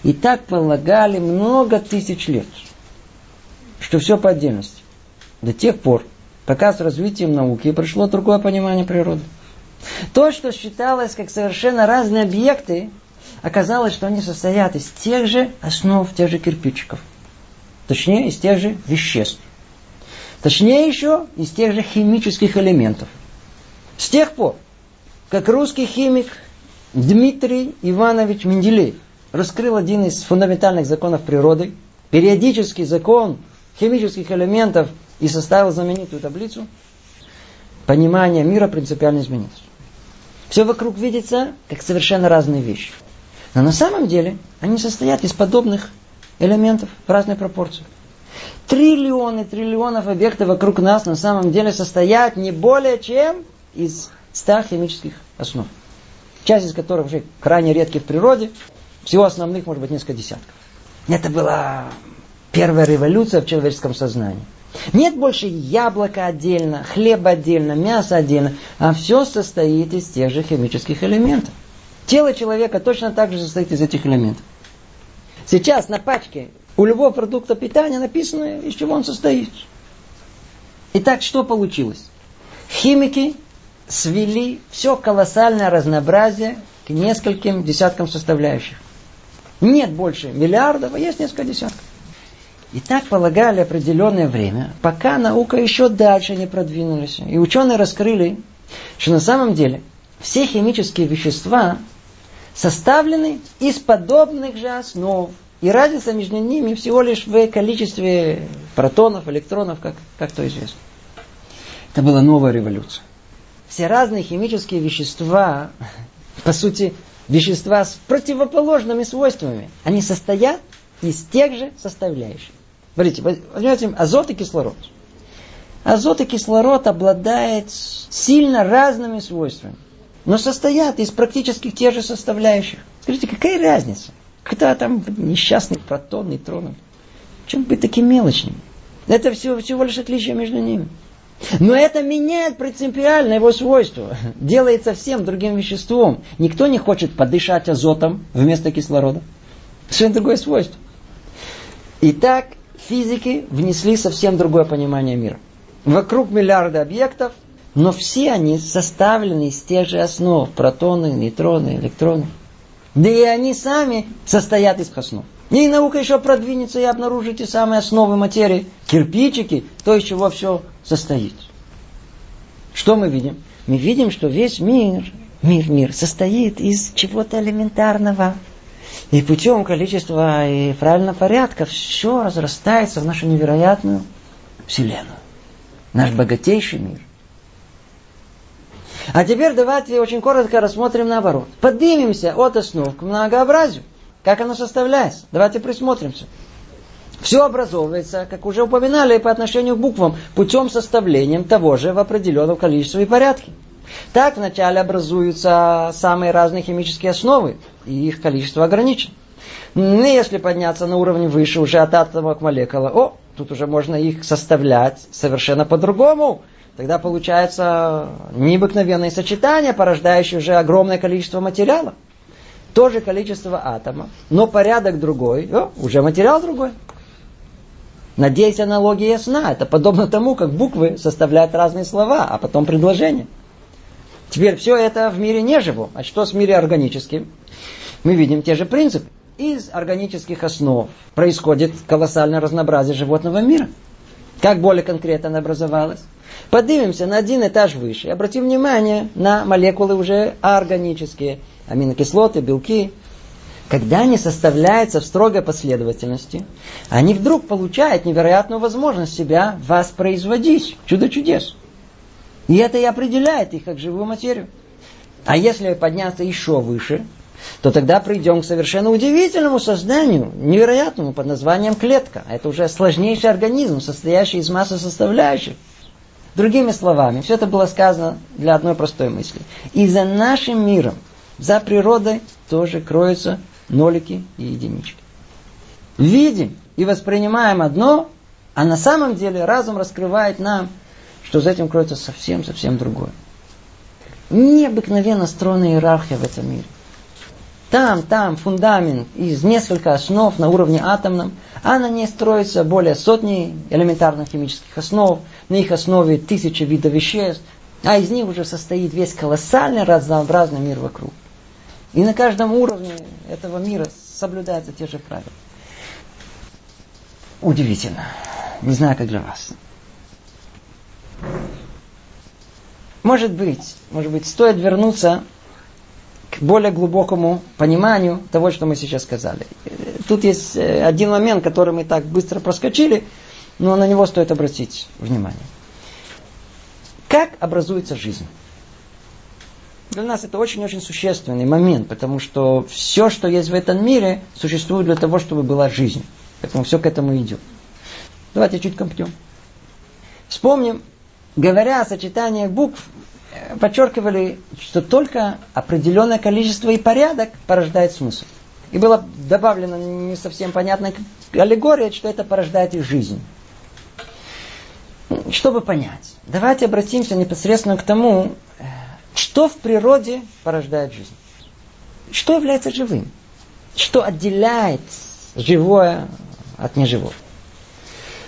И так полагали много тысяч лет, что все по отдельности. До тех пор, пока с развитием науки пришло другое понимание природы. То, что считалось как совершенно разные объекты, оказалось, что они состоят из тех же основ, тех же кирпичиков. Точнее, из тех же веществ. Точнее еще, из тех же химических элементов. С тех пор, как русский химик Дмитрий Иванович Менделеев раскрыл один из фундаментальных законов природы, периодический закон химических элементов и составил знаменитую таблицу, понимание мира принципиально изменилось. Все вокруг видится как совершенно разные вещи. Но на самом деле они состоят из подобных элементов в разной пропорции. Триллионы триллионов объектов вокруг нас на самом деле состоят не более чем из ста химических основ. Часть из которых уже крайне редки в природе. Всего основных может быть несколько десятков. Это была первая революция в человеческом сознании. Нет больше яблока отдельно, хлеба отдельно, мяса отдельно, а все состоит из тех же химических элементов. Тело человека точно так же состоит из этих элементов. Сейчас на пачке у любого продукта питания написано, из чего он состоит. Итак, что получилось? Химики свели все колоссальное разнообразие к нескольким десяткам составляющих. Нет больше миллиардов, а есть несколько десятков. И так полагали определенное время, пока наука еще дальше не продвинулась. И ученые раскрыли, что на самом деле все химические вещества составлены из подобных же основ. И разница между ними всего лишь в количестве протонов, электронов, как, как то известно. Это была новая революция. Все разные химические вещества, по сути, вещества с противоположными свойствами, они состоят из тех же составляющих. Смотрите, возьмете азот и кислород. Азот и кислород обладают сильно разными свойствами, но состоят из практически тех же составляющих. Скажите, какая разница? Когда там несчастный протон, нейтроны? Чем быть таким мелочным? Это всего, всего лишь отличие между ними. Но это меняет принципиально его свойства. Делает совсем другим веществом. Никто не хочет подышать азотом вместо кислорода. Совершенно другое свойство. Итак, физики внесли совсем другое понимание мира. Вокруг миллиарда объектов, но все они составлены из тех же основ. Протоны, нейтроны, электроны. Да и они сами состоят из основ. И наука еще продвинется и обнаружит те самые основы материи. Кирпичики, то, из чего все состоит. Что мы видим? Мы видим, что весь мир, мир, мир состоит из чего-то элементарного. И путем количества и правильного порядка все разрастается в нашу невероятную Вселенную. Наш богатейший мир. А теперь давайте очень коротко рассмотрим наоборот. Поднимемся от основ к многообразию. Как оно составляется? Давайте присмотримся. Все образовывается, как уже упоминали, по отношению к буквам, путем составления того же в определенном количестве и порядке. Так вначале образуются самые разные химические основы, и их количество ограничено. Но если подняться на уровень выше, уже от атома к молекуле, о, тут уже можно их составлять совершенно по-другому. Тогда получается необыкновенное сочетание, порождающее уже огромное количество материала. То же количество атомов, но порядок другой, о, уже материал другой. Надеюсь, аналогия ясна. Это подобно тому, как буквы составляют разные слова, а потом предложения. Теперь все это в мире не живо. А что с миром органическим? Мы видим те же принципы. Из органических основ происходит колоссальное разнообразие животного мира. Как более конкретно оно образовалось? Поднимемся на один этаж выше и обратим внимание на молекулы уже органические. Аминокислоты, белки. Когда они составляются в строгой последовательности, они вдруг получают невероятную возможность себя воспроизводить. Чудо чудес. И это и определяет их как живую материю. А если подняться еще выше, то тогда придем к совершенно удивительному созданию, невероятному, под названием клетка. Это уже сложнейший организм, состоящий из массы составляющих. Другими словами, все это было сказано для одной простой мысли. И за нашим миром, за природой тоже кроются нолики и единички. Видим и воспринимаем одно, а на самом деле разум раскрывает нам что за этим кроется совсем-совсем другое. Необыкновенно стройная иерархия в этом мире. Там, там фундамент из нескольких основ на уровне атомном, а на ней строится более сотни элементарных химических основ, на их основе тысячи видов веществ, а из них уже состоит весь колоссальный разнообразный мир вокруг. И на каждом уровне этого мира соблюдаются те же правила. Удивительно. Не знаю, как для вас. Может быть, может быть, стоит вернуться более глубокому пониманию того, что мы сейчас сказали. Тут есть э, один момент, который мы так быстро проскочили, но на него стоит обратить внимание. Как образуется жизнь? Для нас это очень-очень существенный момент, потому что все, что есть в этом мире, существует для того, чтобы была жизнь. Поэтому все к этому идет. Давайте чуть копнем. Вспомним, говоря о сочетаниях букв, подчеркивали, что только определенное количество и порядок порождает смысл. И было добавлено не совсем понятная аллегория, что это порождает и жизнь. Чтобы понять, давайте обратимся непосредственно к тому, что в природе порождает жизнь. Что является живым? Что отделяет живое от неживого?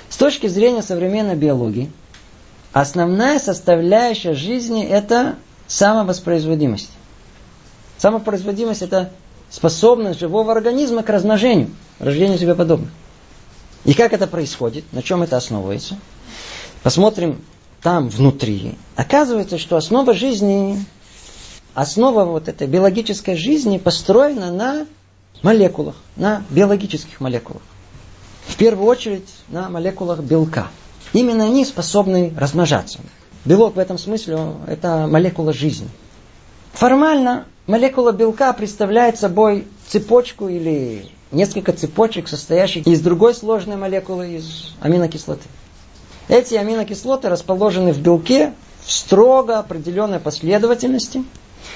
С точки зрения современной биологии, основная составляющая жизни – это самовоспроизводимость. Самопроизводимость – это способность живого организма к размножению, рождению себе подобных. И как это происходит, на чем это основывается? Посмотрим там внутри. Оказывается, что основа жизни, основа вот этой биологической жизни построена на молекулах, на биологических молекулах. В первую очередь на молекулах белка. Именно они способны размножаться. Белок в этом смысле это молекула жизни. Формально молекула белка представляет собой цепочку или несколько цепочек, состоящих из другой сложной молекулы, из аминокислоты. Эти аминокислоты расположены в белке в строго определенной последовательности.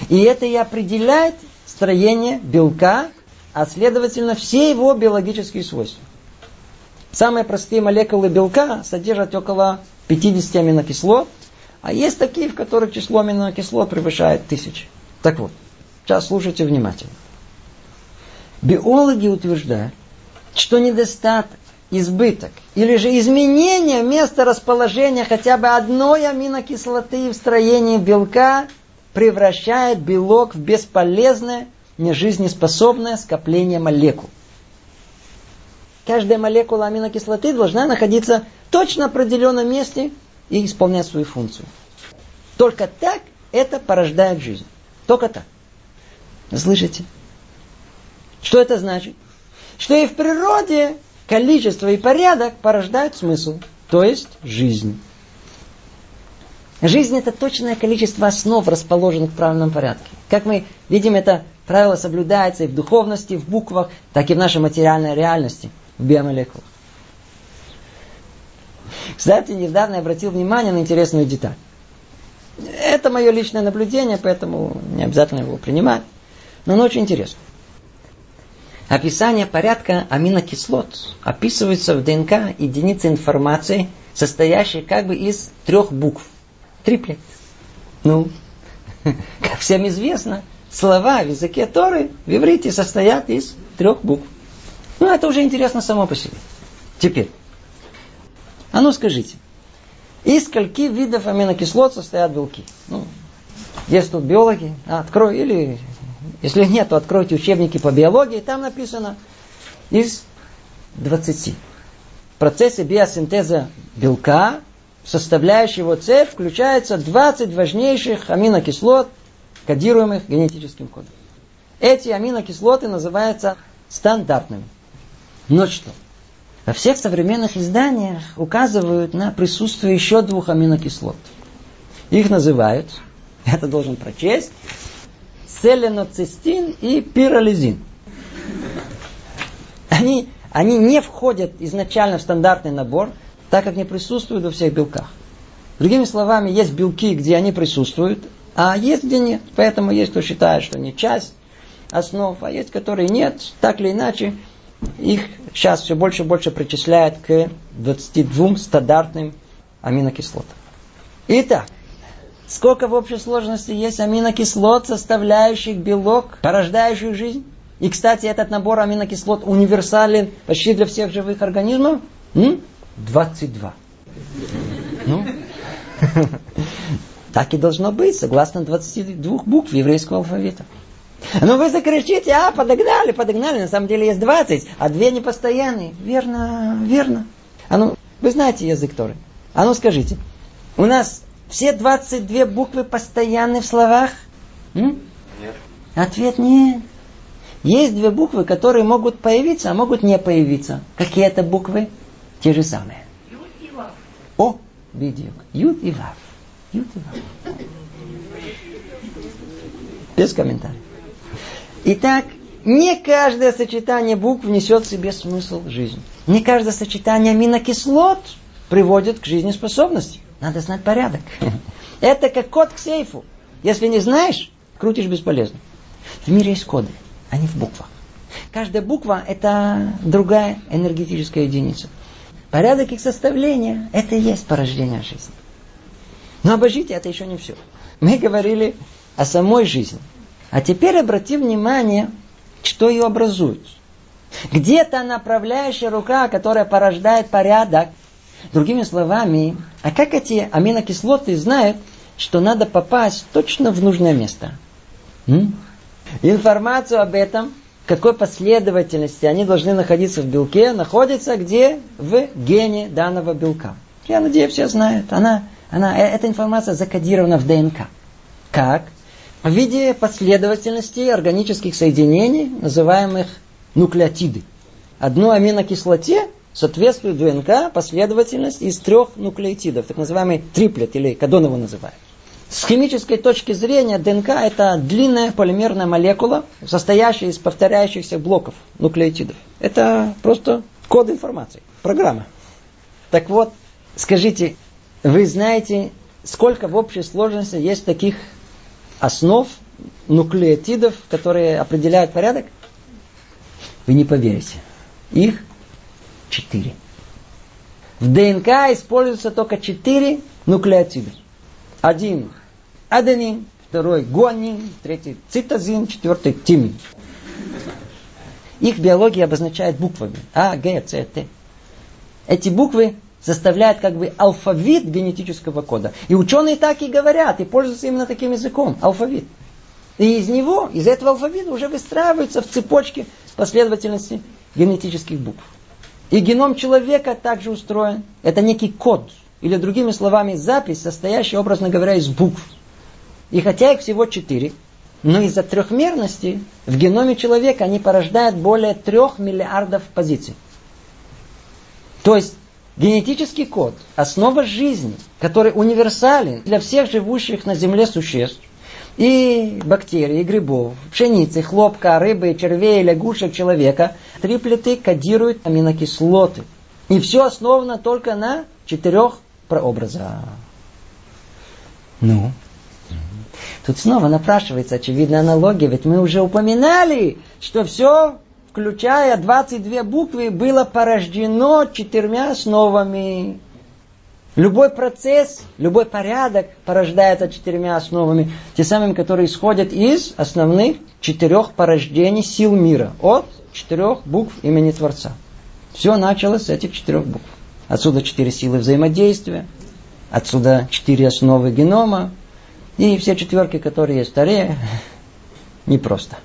И это и определяет строение белка, а следовательно все его биологические свойства. Самые простые молекулы белка содержат около 50 аминокислот, а есть такие, в которых число аминокислот превышает тысячи. Так вот, сейчас слушайте внимательно. Биологи утверждают, что недостаток избыток или же изменение места расположения хотя бы одной аминокислоты в строении белка превращает белок в бесполезное, нежизнеспособное скопление молекул. Каждая молекула аминокислоты должна находиться точно в определенном месте и исполнять свою функцию. Только так это порождает жизнь. Только так. Слышите? Что это значит? Что и в природе количество и порядок порождают смысл, то есть жизнь. Жизнь это точное количество основ, расположенных в правильном порядке. Как мы видим, это правило соблюдается и в духовности, в буквах, так и в нашей материальной реальности, в биомолекулах. Кстати, недавно я обратил внимание на интересную деталь. Это мое личное наблюдение, поэтому не обязательно его принимать. Но оно очень интересно. Описание порядка аминокислот описывается в ДНК единицы информации, состоящей как бы из трех букв. Триплет. Ну, как всем известно, слова в языке Торы в иврите состоят из трех букв. Ну, это уже интересно само по себе. Теперь, а ну скажите, из скольки видов аминокислот состоят белки? Ну, есть тут биологи, а, открой, или если нет, то откройте учебники по биологии, там написано из 20. В процессе биосинтеза белка, составляющего цепь, включается 20 важнейших аминокислот, кодируемых генетическим кодом. Эти аминокислоты называются стандартными. Но что? Во всех современных изданиях указывают на присутствие еще двух аминокислот. Их называют, это должен прочесть, селеноцистин и пиролизин. Они, они не входят изначально в стандартный набор, так как не присутствуют во всех белках. Другими словами, есть белки, где они присутствуют, а есть, где нет. Поэтому есть, кто считает, что не часть основ, а есть, которые нет. Так или иначе, их сейчас все больше и больше причисляют к 22 стандартным аминокислотам. Итак, Сколько в общей сложности есть аминокислот, составляющих белок, порождающих жизнь? И, кстати, этот набор аминокислот универсален почти для всех живых организмов? М? 22. Ну? Так и должно быть, согласно 22 букв еврейского алфавита. Но вы закричите, а, подогнали, подогнали. На самом деле есть 20, а две непостоянные. Верно, верно. А ну, вы знаете язык Торы. А ну скажите, у нас все 22 буквы постоянны в словах? М? Нет. Ответ нет. Есть две буквы, которые могут появиться, а могут не появиться. Какие это буквы? Те же самые. О, видео. Ют и Вав. Ют и Вав. Без комментариев. Итак, не каждое сочетание букв несет в себе смысл жизни. Не каждое сочетание аминокислот приводит к жизнеспособности. Надо знать порядок. Это как код к сейфу. Если не знаешь, крутишь бесполезно. В мире есть коды, они в буквах. Каждая буква – это другая энергетическая единица. Порядок их составления – это и есть порождение жизни. Но обожите, это еще не все. Мы говорили о самой жизни. А теперь обрати внимание, что ее образует. Где-то направляющая рука, которая порождает порядок. Другими словами, а как эти аминокислоты знают, что надо попасть точно в нужное место? М? Информацию об этом, какой последовательности они должны находиться в белке, находится где? В гене данного белка. Я надеюсь, все знают. Она, она, э, эта информация закодирована в ДНК. Как? В виде последовательности органических соединений, называемых нуклеотиды. Одной аминокислоте соответствует ДНК последовательность из трех нуклеотидов, так называемый триплет, или кадон его называют. С химической точки зрения ДНК это длинная полимерная молекула, состоящая из повторяющихся блоков нуклеотидов. Это просто код информации, программа. Так вот, скажите, вы знаете, сколько в общей сложности есть таких основ нуклеотидов, которые определяют порядок? Вы не поверите. Их четыре. В ДНК используется только четыре нуклеотида. Один аденин, второй гуанин, третий цитозин, четвертый тимин. Их биология обозначает буквами А, Г, С, Т. Эти буквы составляют как бы алфавит генетического кода. И ученые так и говорят, и пользуются именно таким языком, алфавит. И из него, из этого алфавита уже выстраиваются в цепочке последовательности генетических букв. И геном человека также устроен. Это некий код, или другими словами, запись, состоящая, образно говоря, из букв. И хотя их всего четыре, но из-за трехмерности в геноме человека они порождают более трех миллиардов позиций. То есть генетический код, основа жизни, который универсален для всех живущих на Земле существ, и бактерий, и грибов, пшеницы, хлопка, рыбы, червей, лягушек, человека, триплеты кодируют аминокислоты. И все основано только на четырех прообразах. Ну, тут снова напрашивается очевидная аналогия, ведь мы уже упоминали, что все, включая 22 буквы, было порождено четырьмя основами. Любой процесс, любой порядок порождается четырьмя основами, те самыми, которые исходят из основных четырех порождений сил мира, от четырех букв имени Творца. Все началось с этих четырех букв. Отсюда четыре силы взаимодействия, отсюда четыре основы генома, и все четверки, которые есть в Таре, непросто.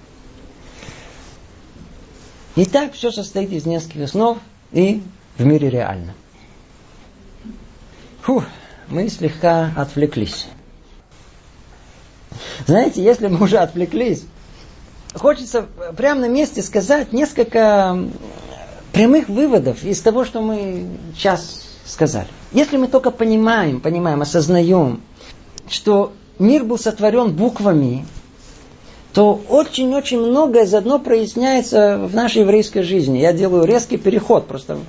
Итак, все состоит из нескольких основ и в мире реально. Фу, мы слегка отвлеклись. Знаете, если мы уже отвлеклись, хочется прямо на месте сказать несколько прямых выводов из того, что мы сейчас сказали. Если мы только понимаем, понимаем, осознаем, что мир был сотворен буквами, то очень-очень многое заодно проясняется в нашей еврейской жизни. Я делаю резкий переход, просто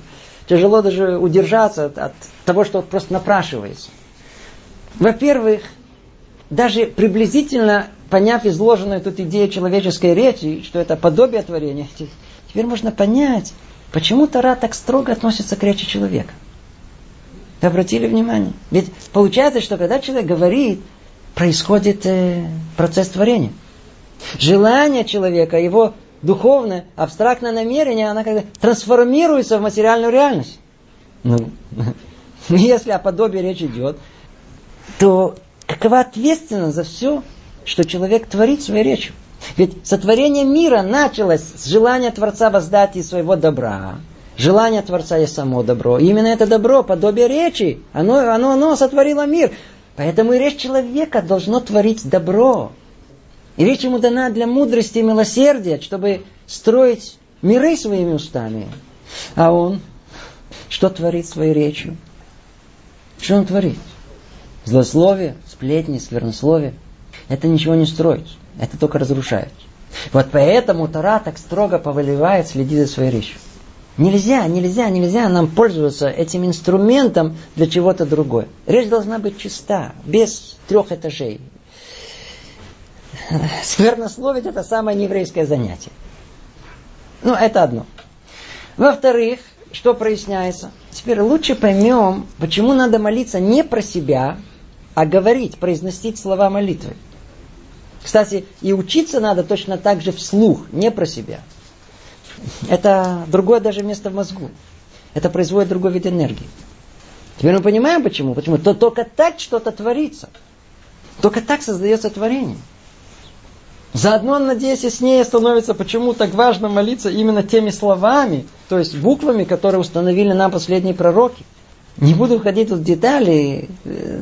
тяжело даже удержаться от, от того, что просто напрашивается. Во-первых, даже приблизительно поняв изложенную тут идею человеческой речи, что это подобие творения, теперь можно понять, почему Тара так строго относится к речи человека. Вы обратили внимание? Ведь получается, что когда человек говорит, происходит э, процесс творения. Желание человека, его духовное, абстрактное намерение, оно как трансформируется в материальную реальность. Ну, если о подобии речь идет, то какова ответственность за все, что человек творит своей речью? Ведь сотворение мира началось с желания Творца воздать из своего добра. Желание Творца есть само добро. И именно это добро, подобие речи, оно, оно, оно сотворило мир. Поэтому и речь человека должно творить добро. И речь ему дана для мудрости и милосердия, чтобы строить миры своими устами. А он что творит своей речью? Что он творит? Злословие, сплетни, сквернословие. Это ничего не строит. Это только разрушает. Вот поэтому Тора так строго повелевает следить за своей речью. Нельзя, нельзя, нельзя нам пользоваться этим инструментом для чего-то другое. Речь должна быть чиста, без трех этажей. Сквернословить это самое нееврейское занятие. Ну, это одно. Во-вторых, что проясняется? Теперь лучше поймем, почему надо молиться не про себя, а говорить, произносить слова молитвы. Кстати, и учиться надо точно так же вслух, не про себя. Это другое даже место в мозгу. Это производит другой вид энергии. Теперь мы понимаем почему. Почему? То только так что-то творится. Только так создается творение. Заодно, надеюсь, яснее становится, почему так важно молиться именно теми словами, то есть буквами, которые установили нам последние пророки. Не буду входить в детали, э,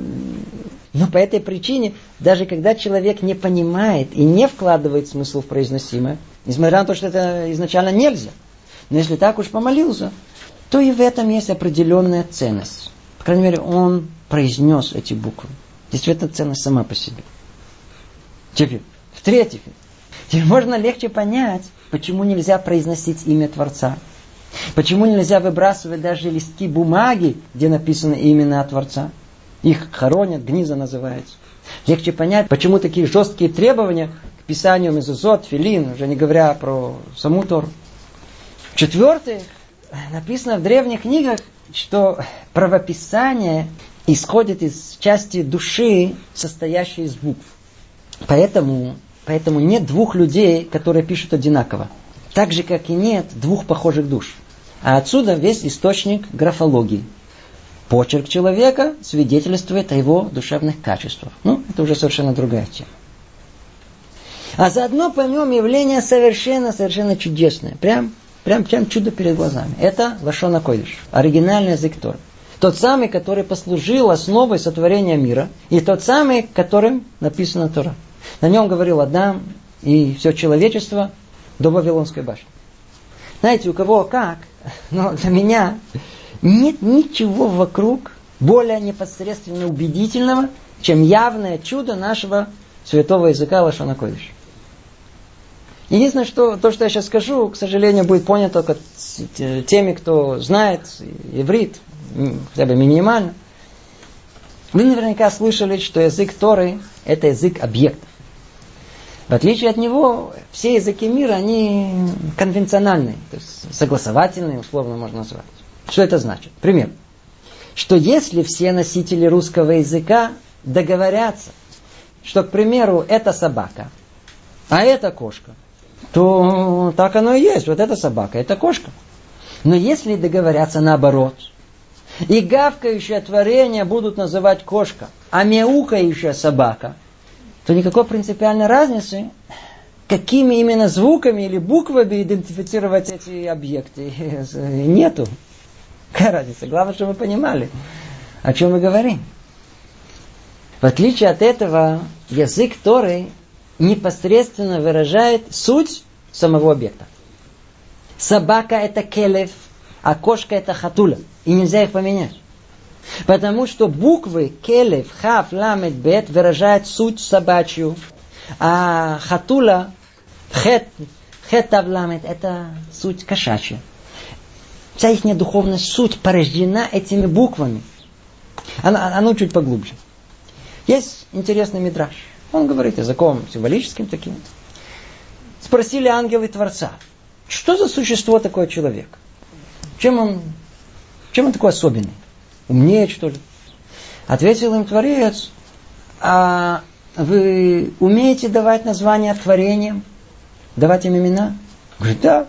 но по этой причине, даже когда человек не понимает и не вкладывает смысл в произносимое, несмотря на то, что это изначально нельзя, но если так уж помолился, то и в этом есть определенная ценность. По крайней мере, он произнес эти буквы. Действительно, ценность сама по себе. Теперь, в-третьих, теперь можно легче понять, почему нельзя произносить имя Творца. Почему нельзя выбрасывать даже листки бумаги, где написано имя Творца. Их хоронят, гниза называется. Легче понять, почему такие жесткие требования к писанию мезузот, филин, уже не говоря про саму Тору. Четвертое, написано в древних книгах, что правописание исходит из части души, состоящей из букв. Поэтому, поэтому нет двух людей, которые пишут одинаково. Так же, как и нет двух похожих душ. А отсюда весь источник графологии. Почерк человека свидетельствует о его душевных качествах. Ну, это уже совершенно другая тема. А заодно поймем явление совершенно-совершенно чудесное. Прям, прям, прям чудо перед глазами. Это Лашона Койдыш, оригинальный язык Тор. Тот самый, который послужил основой сотворения мира, и тот самый, которым написана Тора. На нем говорил Адам и все человечество до Вавилонской башни. Знаете, у кого как, но для меня нет ничего вокруг более непосредственно убедительного, чем явное чудо нашего святого языка Лашона. Единственное, что то, что я сейчас скажу, к сожалению, будет понято только теми, кто знает иврит, хотя бы минимально. Вы наверняка слышали, что язык Торы – это язык объектов. В отличие от него, все языки мира, они конвенциональные, то есть согласовательные, условно можно назвать. Что это значит? Пример. Что если все носители русского языка договорятся, что, к примеру, это собака, а это кошка, то так оно и есть. Вот это собака, это кошка. Но если договорятся наоборот, и гавкающее творение будут называть кошка, а мяукающая собака, то никакой принципиальной разницы, какими именно звуками или буквами идентифицировать эти объекты, нету. Какая разница? Главное, чтобы мы понимали, о чем мы говорим. В отличие от этого, язык Торы непосредственно выражает суть самого объекта. Собака это келев, а кошка это хатуля. И нельзя их поменять. Потому что буквы келев, хав, ламет, бет выражают суть собачью. А хатула, хет, хет, ламет, это суть кошачья. Вся их духовная суть порождена этими буквами. Она, оно чуть поглубже. Есть интересный мидраж. Он говорит языком символическим таким. Спросили ангелы Творца, что за существо такое человек? Чем он, чем он такой особенный? Умнее, что ли? Ответил им Творец, а вы умеете давать названия творениям? Давать им имена? Говорит, да.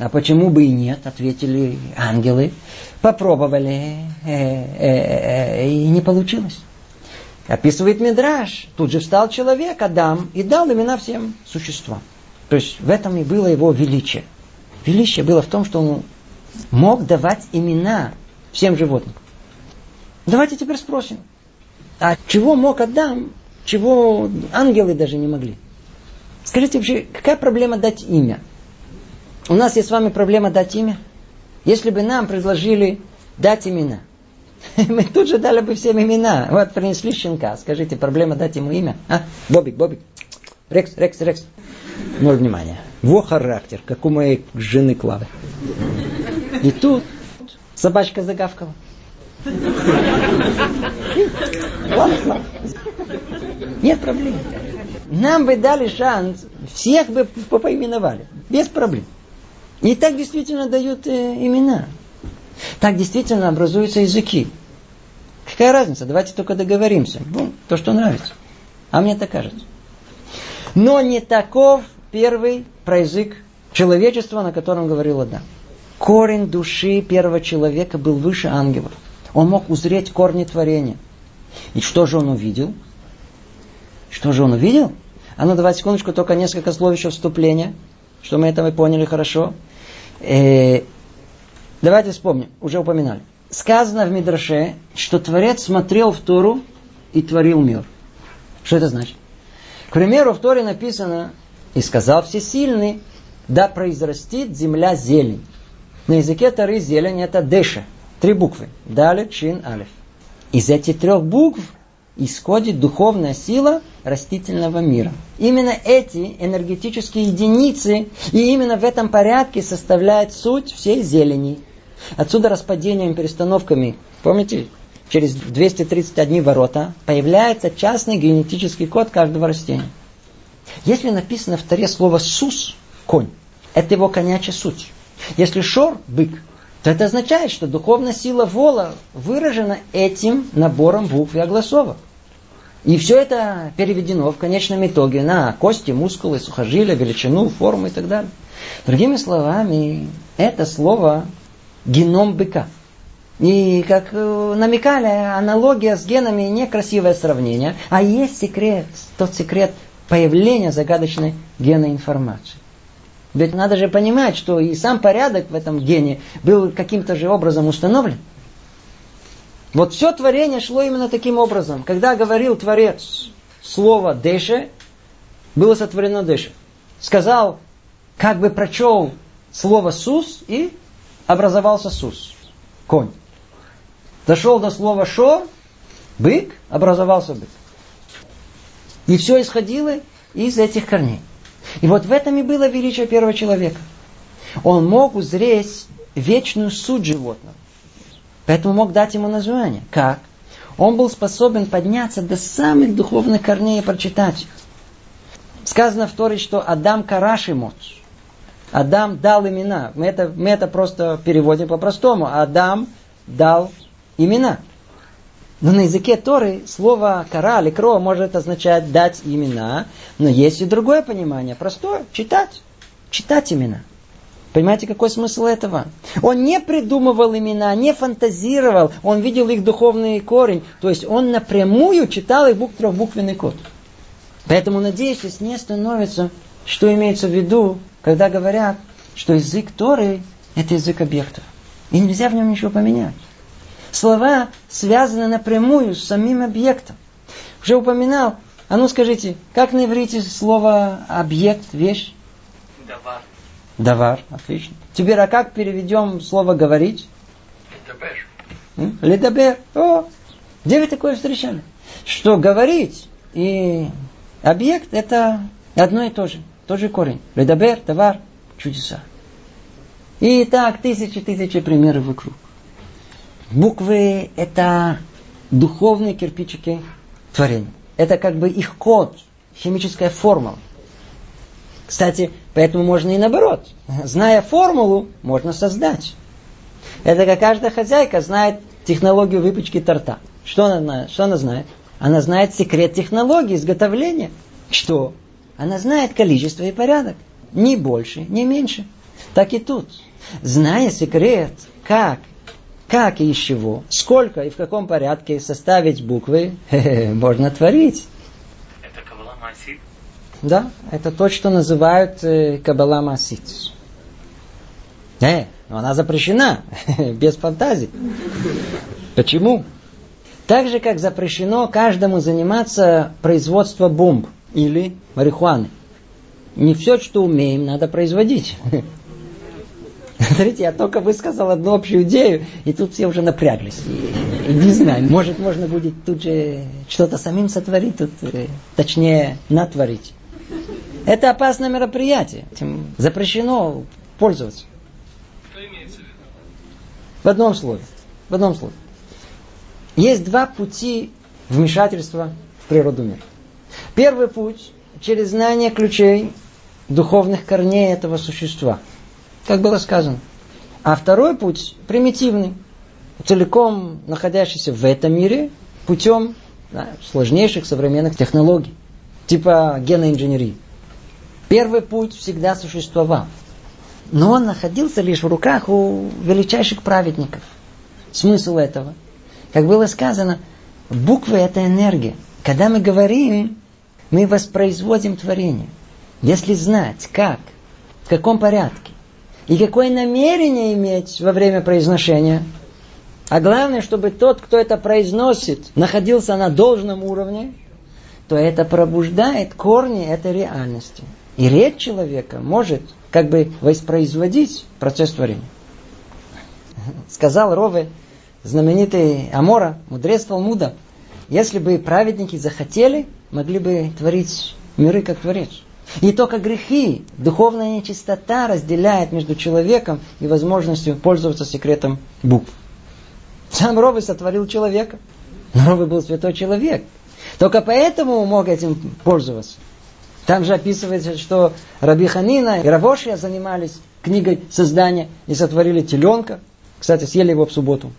А почему бы и нет, ответили ангелы. Попробовали, э, э, э, и не получилось. Описывает Мидраш. Тут же встал человек, Адам, и дал имена всем существам. То есть в этом и было его величие. Величие было в том, что он мог давать имена всем животным. Давайте теперь спросим. А чего мог Адам, чего ангелы даже не могли? Скажите вообще, какая проблема дать имя? У нас есть с вами проблема дать имя? Если бы нам предложили дать имена, мы тут же дали бы всем имена. Вот принесли щенка. Скажите, проблема дать ему имя? А? Бобик, Бобик. Рекс, Рекс, Рекс. Ноль внимания. Во характер, как у моей жены Клавы. И тут собачка загавкала. Нет проблем. Нам бы дали шанс, всех бы поименовали. Без проблем. И так действительно дают э, имена. Так действительно образуются языки. Какая разница? Давайте только договоримся. Ну, то, что нравится. А мне так кажется. Но не таков первый проязык человечества, на котором говорил Адам. Корень души первого человека был выше ангелов. Он мог узреть корни творения. И что же он увидел? Что же он увидел? А ну давайте секундочку, только несколько слов еще вступления, что мы это мы поняли хорошо. Э, давайте вспомним, уже упоминали. Сказано в Мидраше, что Творец смотрел в Тору и творил мир. Что это значит? К примеру, в Торе написано, и сказал Всесильный, да произрастит земля зелень. На языке Торы зелень это деша. Три буквы. Далит, чин, алиф. Из этих трех букв исходит духовная сила растительного мира. Именно эти энергетические единицы и именно в этом порядке составляют суть всей зелени. Отсюда распадением, перестановками, помните, через 231 ворота появляется частный генетический код каждого растения. Если написано в таре слово «сус» – конь, это его конячая суть. Если «шор» – бык, то это означает, что духовная сила вола выражена этим набором букв и огласовок. И все это переведено в конечном итоге на кости, мускулы, сухожилия, величину, форму и так далее. Другими словами, это слово геном быка. И как э, намекали, аналогия с генами некрасивое сравнение, а есть секрет, тот секрет появления загадочной генной информации. Ведь надо же понимать, что и сам порядок в этом гене был каким-то же образом установлен. Вот все творение шло именно таким образом. Когда говорил Творец слово «деше», было сотворено «деше». Сказал, как бы прочел слово «сус» и образовался «сус», конь. Дошел до слова «шо», бык, образовался бык. И все исходило из этих корней. И вот в этом и было величие первого человека. Он мог узреть вечную суть животного. Поэтому мог дать ему название. Как? Он был способен подняться до самых духовных корней и прочитать их. Сказано в Торе, что Адам Карашимот. Адам дал имена. Мы это, мы это просто переводим по-простому. Адам дал имена. Но на языке Торы слово кара или кро может означать дать имена, но есть и другое понимание, простое, читать, читать имена. Понимаете, какой смысл этого? Он не придумывал имена, не фантазировал, он видел их духовный корень, то есть он напрямую читал их букв, трехбуквенный код. Поэтому, надеюсь, здесь не становится, что имеется в виду, когда говорят, что язык Торы – это язык объектов. И нельзя в нем ничего поменять. Слова связаны напрямую с самим объектом. Уже упоминал. А ну скажите, как на иврите слово объект, вещь? Давар. Давар, отлично. Теперь, а как переведем слово говорить? Ледабер. Ледабер. О, где вы такое встречали? Что говорить и объект это одно и то же. Тот же корень. Ледабер, товар, чудеса. И так тысячи-тысячи примеров вокруг. Буквы – это духовные кирпичики творения. Это как бы их код, химическая формула. Кстати, поэтому можно и наоборот. Зная формулу, можно создать. Это как каждая хозяйка знает технологию выпечки торта. Что она, что она знает? Она знает секрет технологии изготовления. Что? Она знает количество и порядок. Ни больше, ни меньше. Так и тут. Зная секрет, как как и из чего, сколько и в каком порядке составить буквы, можно творить. Это Кабала Масид. Да, это то, что называют э, Кабала Масид. Э, но она запрещена, без фантазии. Почему? Так же, как запрещено каждому заниматься производством бомб или марихуаны. не все, что умеем, надо производить. Смотрите, я только высказал одну общую идею, и тут все уже напряглись. И, и не знаю, может, можно будет тут же что-то самим сотворить, тут, э, точнее, натворить. Это опасное мероприятие. Этим запрещено пользоваться. Что имеется в виду? В одном слове. В одном слове. Есть два пути вмешательства в природу мира. Первый путь через знание ключей духовных корней этого существа – как было сказано. А второй путь примитивный, целиком находящийся в этом мире путем да, сложнейших современных технологий, типа геноинженерии. Первый путь всегда существовал. Но он находился лишь в руках у величайших праведников. Смысл этого? Как было сказано, буквы это энергия. Когда мы говорим, мы воспроизводим творение. Если знать, как, в каком порядке, и какое намерение иметь во время произношения. А главное, чтобы тот, кто это произносит, находился на должном уровне, то это пробуждает корни этой реальности. И речь человека может как бы воспроизводить процесс творения. Сказал Рове, знаменитый Амора, мудрец Талмуда, если бы праведники захотели, могли бы творить миры как творец. Не только грехи, духовная нечистота разделяет между человеком и возможностью пользоваться секретом букв. Сам Ровы сотворил человека. Но Ровы был святой человек. Только поэтому мог этим пользоваться. Там же описывается, что Раби Ханина и Равошия занимались книгой создания и сотворили теленка. Кстати, съели его в субботу.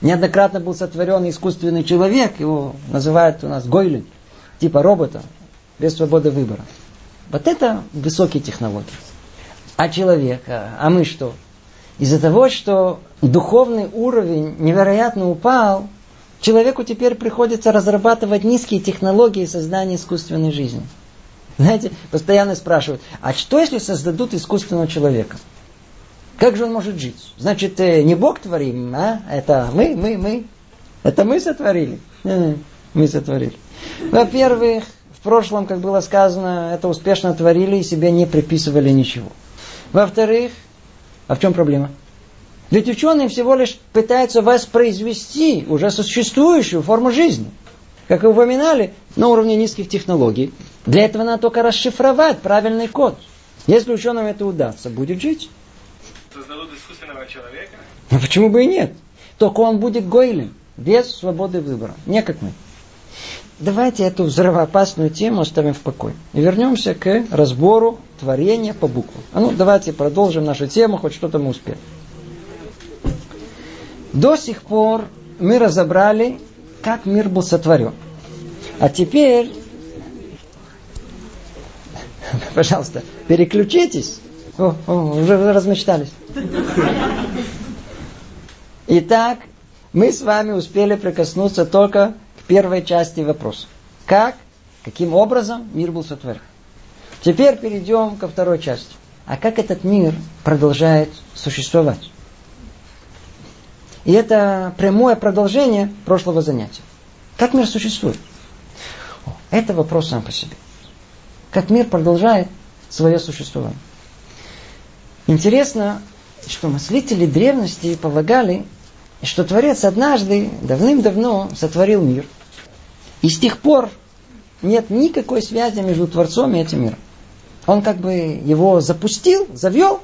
Неоднократно был сотворен искусственный человек, его называют у нас Гойлин, типа робота, без свободы выбора. Вот это высокие технологии. А человек, а мы что? Из-за того, что духовный уровень невероятно упал, человеку теперь приходится разрабатывать низкие технологии создания искусственной жизни. Знаете, постоянно спрашивают, а что если создадут искусственного человека? Как же он может жить? Значит, э, не Бог творим, а? Это мы, мы, мы. Это мы сотворили. Мы сотворили. Во-первых, прошлом, как было сказано, это успешно творили и себе не приписывали ничего. Во-вторых, а в чем проблема? Ведь ученые всего лишь пытаются воспроизвести уже существующую форму жизни. Как и упоминали, на уровне низких технологий. Для этого надо только расшифровать правильный код. Если ученым это удастся, будет жить. Создадут искусственного человека? Ну почему бы и нет? Только он будет гойлем, без свободы выбора. Не как мы давайте эту взрывоопасную тему оставим в покое. И вернемся к разбору творения по буквам. А ну, давайте продолжим нашу тему, хоть что-то мы успели. До сих пор мы разобрали, как мир был сотворен. А теперь, пожалуйста, переключитесь. О, о, уже размечтались. Итак, мы с вами успели прикоснуться только первой части вопроса. Как, каким образом мир был сотворен. Теперь перейдем ко второй части. А как этот мир продолжает существовать? И это прямое продолжение прошлого занятия. Как мир существует? Это вопрос сам по себе. Как мир продолжает свое существование. Интересно, что мыслители древности полагали, что Творец однажды, давным-давно, сотворил мир. И с тех пор нет никакой связи между Творцом и этим миром. Он как бы его запустил, завел,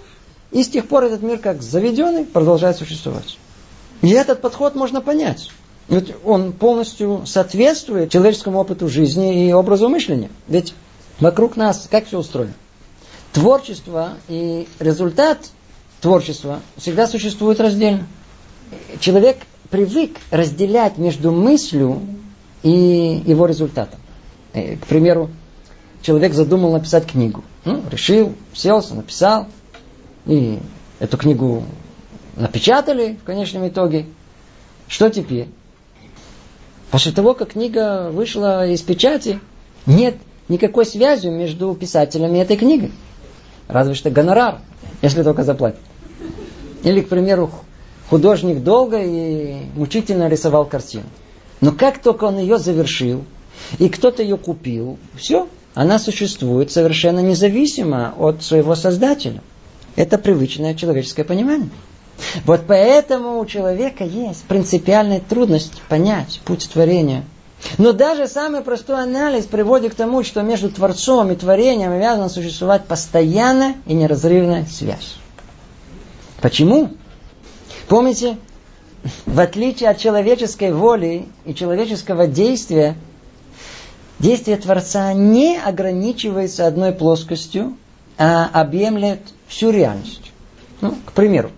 и с тех пор этот мир как заведенный продолжает существовать. И этот подход можно понять. Ведь он полностью соответствует человеческому опыту жизни и образу мышления. Ведь вокруг нас как все устроено? Творчество и результат творчества всегда существуют раздельно человек привык разделять между мыслью и его результатом. Э, к примеру, человек задумал написать книгу. Ну, решил, селся, написал. И эту книгу напечатали в конечном итоге. Что теперь? После того, как книга вышла из печати, нет никакой связи между писателями этой книги. Разве что гонорар, если только заплатят. Или, к примеру, художник долго и мучительно рисовал картину. Но как только он ее завершил, и кто-то ее купил, все, она существует совершенно независимо от своего Создателя. Это привычное человеческое понимание. Вот поэтому у человека есть принципиальная трудность понять путь творения. Но даже самый простой анализ приводит к тому, что между Творцом и творением обязана существовать постоянная и неразрывная связь. Почему? Помните, в отличие от человеческой воли и человеческого действия, действие Творца не ограничивается одной плоскостью, а объемлет всю реальность. Ну, к примеру,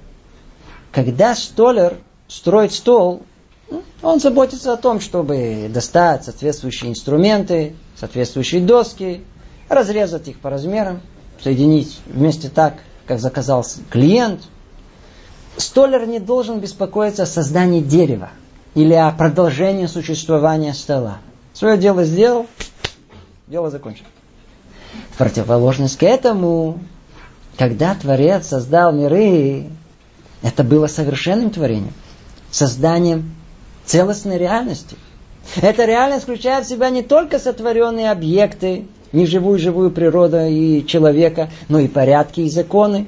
когда столер строит стол, ну, он заботится о том, чтобы достать соответствующие инструменты, соответствующие доски, разрезать их по размерам, соединить вместе так, как заказал клиент. Столер не должен беспокоиться о создании дерева или о продолжении существования стола. Свое дело сделал, дело закончено. В противоположность к этому, когда Творец создал миры, это было совершенным творением, созданием целостной реальности. Эта реальность включает в себя не только сотворенные объекты, неживую живую природу и человека, но и порядки и законы,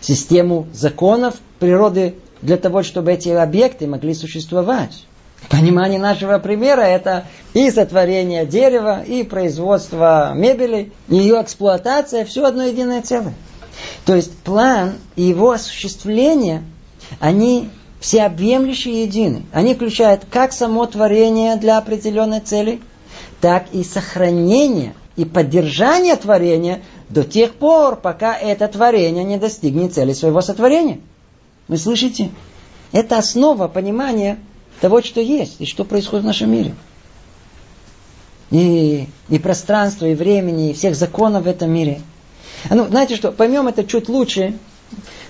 систему законов природы для того, чтобы эти объекты могли существовать. Понимание нашего примера – это и сотворение дерева, и производство мебели, и ее эксплуатация – все одно единое целое. То есть план и его осуществление, они всеобъемлющие едины. Они включают как само творение для определенной цели, так и сохранение и поддержание творения до тех пор, пока это творение не достигнет цели своего сотворения. Вы слышите? Это основа понимания того, что есть и что происходит в нашем мире. И, и пространство, и времени, и всех законов в этом мире. А ну, знаете что, поймем это чуть лучше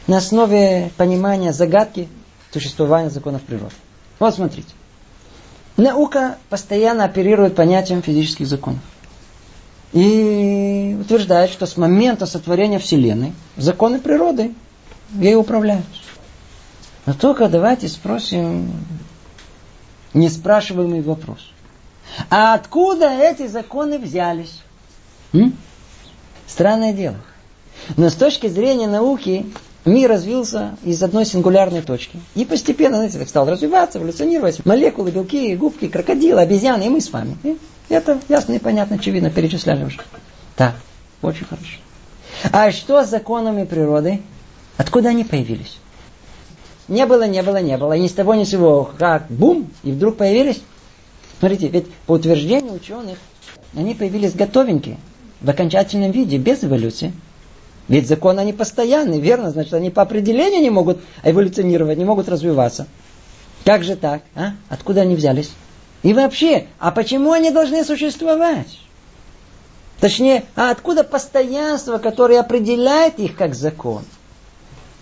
на основе понимания загадки существования законов природы. Вот смотрите. Наука постоянно оперирует понятием физических законов. И утверждает, что с момента сотворения Вселенной законы природы ей управляют. Но только давайте спросим неспрашиваемый вопрос. А откуда эти законы взялись? М? Странное дело. Но с точки зрения науки мир развился из одной сингулярной точки. И постепенно, знаете, так стал развиваться, эволюционировать. Молекулы, белки, губки, крокодилы, обезьяны и мы с вами. Это ясно и понятно, очевидно, перечисляли уже. Так, очень хорошо. А что с законами природы? Откуда они появились? Не было, не было, не было. И ни с того ни с сего, как бум, и вдруг появились. Смотрите, ведь по утверждению ученых, они появились готовенькие, в окончательном виде, без эволюции. Ведь законы они постоянны, верно? Значит, они по определению не могут эволюционировать, не могут развиваться. Как же так? А? Откуда они взялись? И вообще, а почему они должны существовать? Точнее, а откуда постоянство, которое определяет их как закон?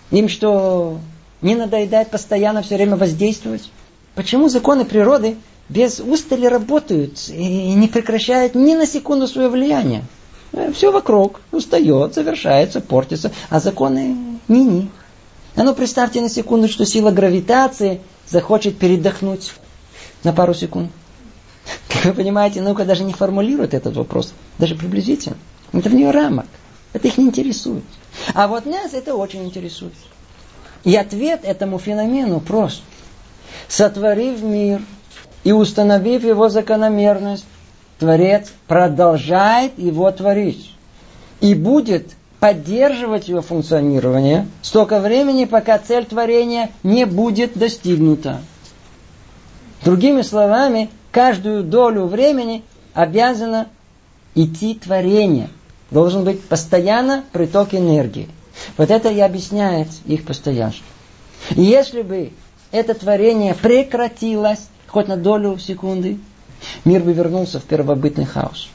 Им что, не надоедает постоянно все время воздействовать? Почему законы природы без устали работают и не прекращают ни на секунду свое влияние? Э, Все вокруг устает, завершается, портится, а законы ни-ни. А ну представьте на секунду, что сила гравитации захочет передохнуть на пару секунд. Как вы понимаете, наука даже не формулирует этот вопрос, даже приблизительно. Это в нее рамок. Это их не интересует. А вот нас это очень интересует. И ответ этому феномену прост. Сотворив мир и установив его закономерность, Творец продолжает его творить. И будет поддерживать его функционирование столько времени, пока цель творения не будет достигнута. Другими словами, каждую долю времени обязано идти творение. Должен быть постоянно приток энергии. Вот это и объясняет их постоянство. И если бы это творение прекратилось хоть на долю секунды, мир бы вернулся в первобытный хаос.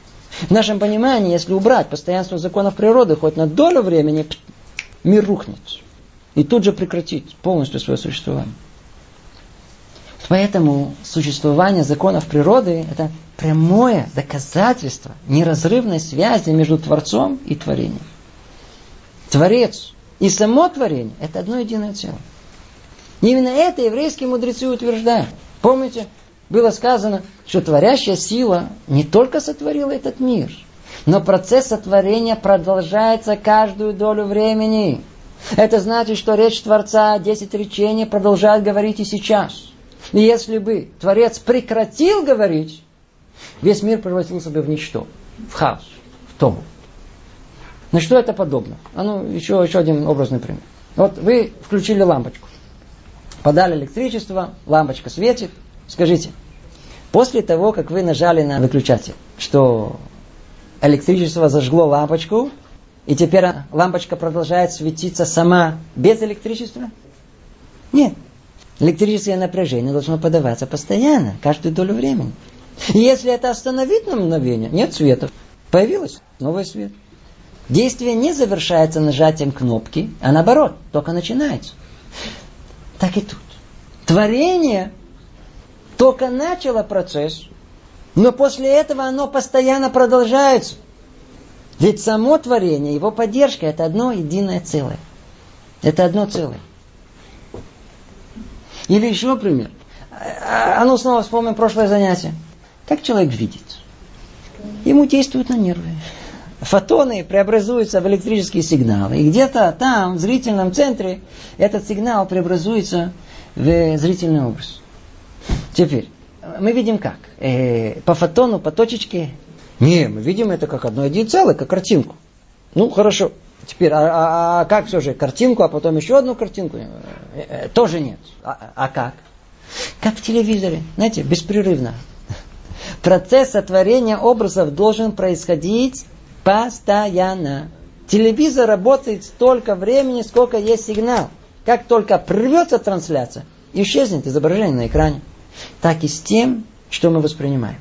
В нашем понимании, если убрать постоянство законов природы хоть на долю времени, мир рухнет. И тут же прекратит полностью свое существование. Поэтому существование законов природы – это прямое доказательство неразрывной связи между Творцом и творением. Творец и само творение – это одно единое целое. именно это еврейские мудрецы утверждают. Помните, было сказано, что творящая сила не только сотворила этот мир, Но процесс сотворения продолжается каждую долю времени. Это значит, что речь Творца, десять речений продолжает говорить и сейчас. И если бы Творец прекратил говорить, весь мир превратился бы в ничто, в хаос, в тому. На что это подобно? А ну, еще, еще один образный пример. Вот вы включили лампочку. Подали электричество, лампочка светит. Скажите, после того, как вы нажали на выключатель, что электричество зажгло лампочку, и теперь лампочка продолжает светиться сама без электричества? Нет. Электрическое напряжение должно подаваться постоянно, каждую долю времени. И если это остановить на мгновение, нет света. Появилось новый свет. Действие не завершается нажатием кнопки, а наоборот, только начинается. Так и тут. Творение только начало процесс, но после этого оно постоянно продолжается. Ведь само творение, его поддержка, это одно единое целое. Это одно целое. Или еще пример. А, ну снова вспомним прошлое занятие. Как человек видит? Ему действуют на нервы фотоны преобразуются в электрические сигналы. И где-то там, в зрительном центре, этот сигнал преобразуется в зрительный образ. Теперь, мы видим как? Э, по фотону, по точечке? Не, мы видим это как одно единое целое, как картинку. Ну, хорошо. Теперь, а, а, а как все же? Картинку, а потом еще одну картинку? Э, э, тоже нет. А, а как? Как в телевизоре. Знаете, беспрерывно. Процесс сотворения образов должен происходить Постоянно. Телевизор работает столько времени, сколько есть сигнал. Как только прервется трансляция, исчезнет изображение на экране. Так и с тем, что мы воспринимаем.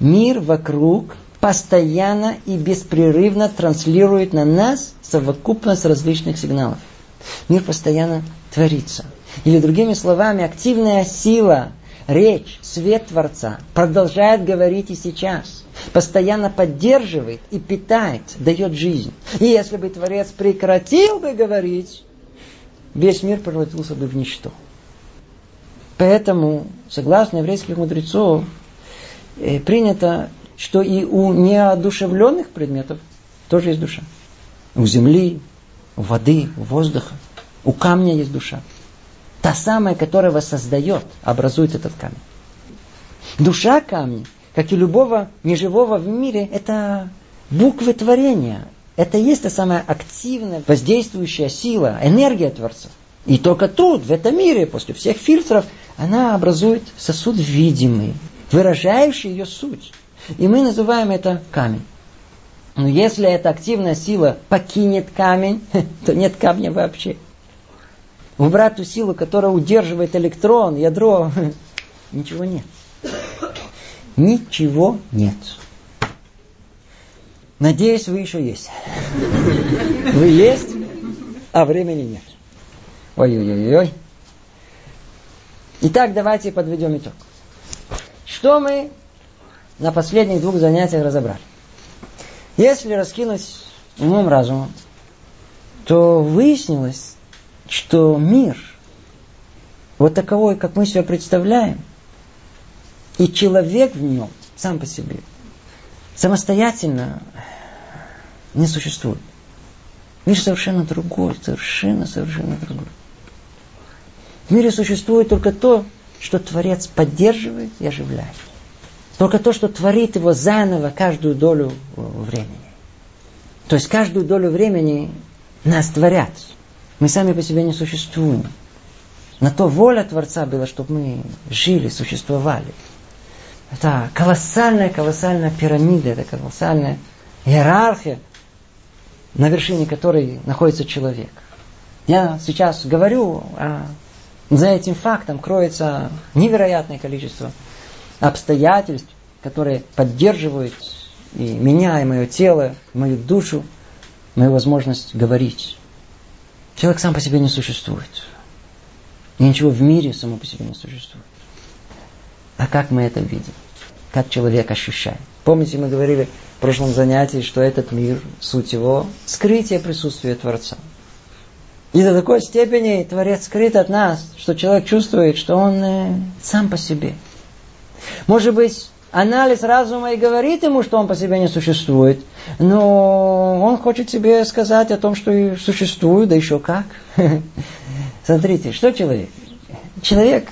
Мир вокруг постоянно и беспрерывно транслирует на нас совокупность различных сигналов. Мир постоянно творится. Или другими словами, активная сила, речь, свет Творца продолжает говорить и сейчас постоянно поддерживает и питает, дает жизнь. И если бы Творец прекратил бы говорить, весь мир превратился бы в ничто. Поэтому, согласно еврейских мудрецов, э, принято, что и у неодушевленных предметов тоже есть душа. У земли, у воды, у воздуха, у камня есть душа. Та самая, которая вас создает, образует этот камень. Душа камня как и любого неживого в мире, это буквы творения. Это и есть та самая активная, воздействующая сила, энергия Творца. И только тут, в этом мире, после всех фильтров, она образует сосуд видимый, выражающий ее суть. И мы называем это камень. Но если эта активная сила покинет камень, то нет камня вообще. Убрать ту силу, которая удерживает электрон, ядро, ничего нет ничего нет. Надеюсь, вы еще есть. Вы есть, а времени нет. Ой-ой-ой-ой. Итак, давайте подведем итог. Что мы на последних двух занятиях разобрали? Если раскинуть умом разумом, то выяснилось, что мир, вот таковой, как мы себя представляем, и человек в нем сам по себе самостоятельно не существует. Мир совершенно другой, совершенно, совершенно другой. В мире существует только то, что Творец поддерживает и оживляет. Только то, что творит его заново каждую долю времени. То есть каждую долю времени нас творят. Мы сами по себе не существуем. На то воля Творца была, чтобы мы жили, существовали. Это колоссальная, колоссальная пирамида, это колоссальная иерархия, на вершине которой находится человек. Я сейчас говорю, а за этим фактом кроется невероятное количество обстоятельств, которые поддерживают и меня, и мое тело, мою душу, мою возможность говорить. Человек сам по себе не существует. И ничего в мире само по себе не существует. А как мы это видим? Как человек ощущает? Помните, мы говорили в прошлом занятии, что этот мир, суть его, скрытие присутствия Творца. И до такой степени Творец скрыт от нас, что человек чувствует, что он э, сам по себе. Может быть, анализ разума и говорит ему, что он по себе не существует, но он хочет себе сказать о том, что и существует, да еще как. Смотрите, что человек? Человек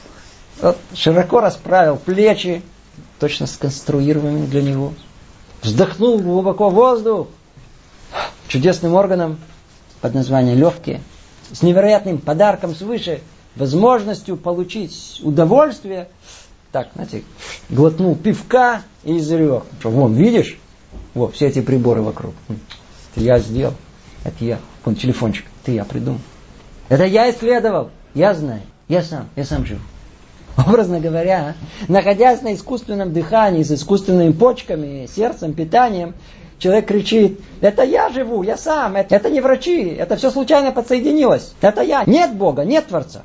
вот, широко расправил плечи, точно сконструированными для него. Вздохнул глубоко воздух чудесным органом под названием легкие, с невероятным подарком свыше, возможностью получить удовольствие. Так, знаете, глотнул пивка и изрек. Что, вон, видишь? Вот, все эти приборы вокруг. Это я сделал. Это я. Вон телефончик. Это я придумал. Это я исследовал. Я знаю. Я сам. Я сам живу. Образно говоря, находясь на искусственном дыхании, с искусственными почками, сердцем, питанием, человек кричит, это я живу, я сам, это, это не врачи, это все случайно подсоединилось, это я, нет Бога, нет Творца.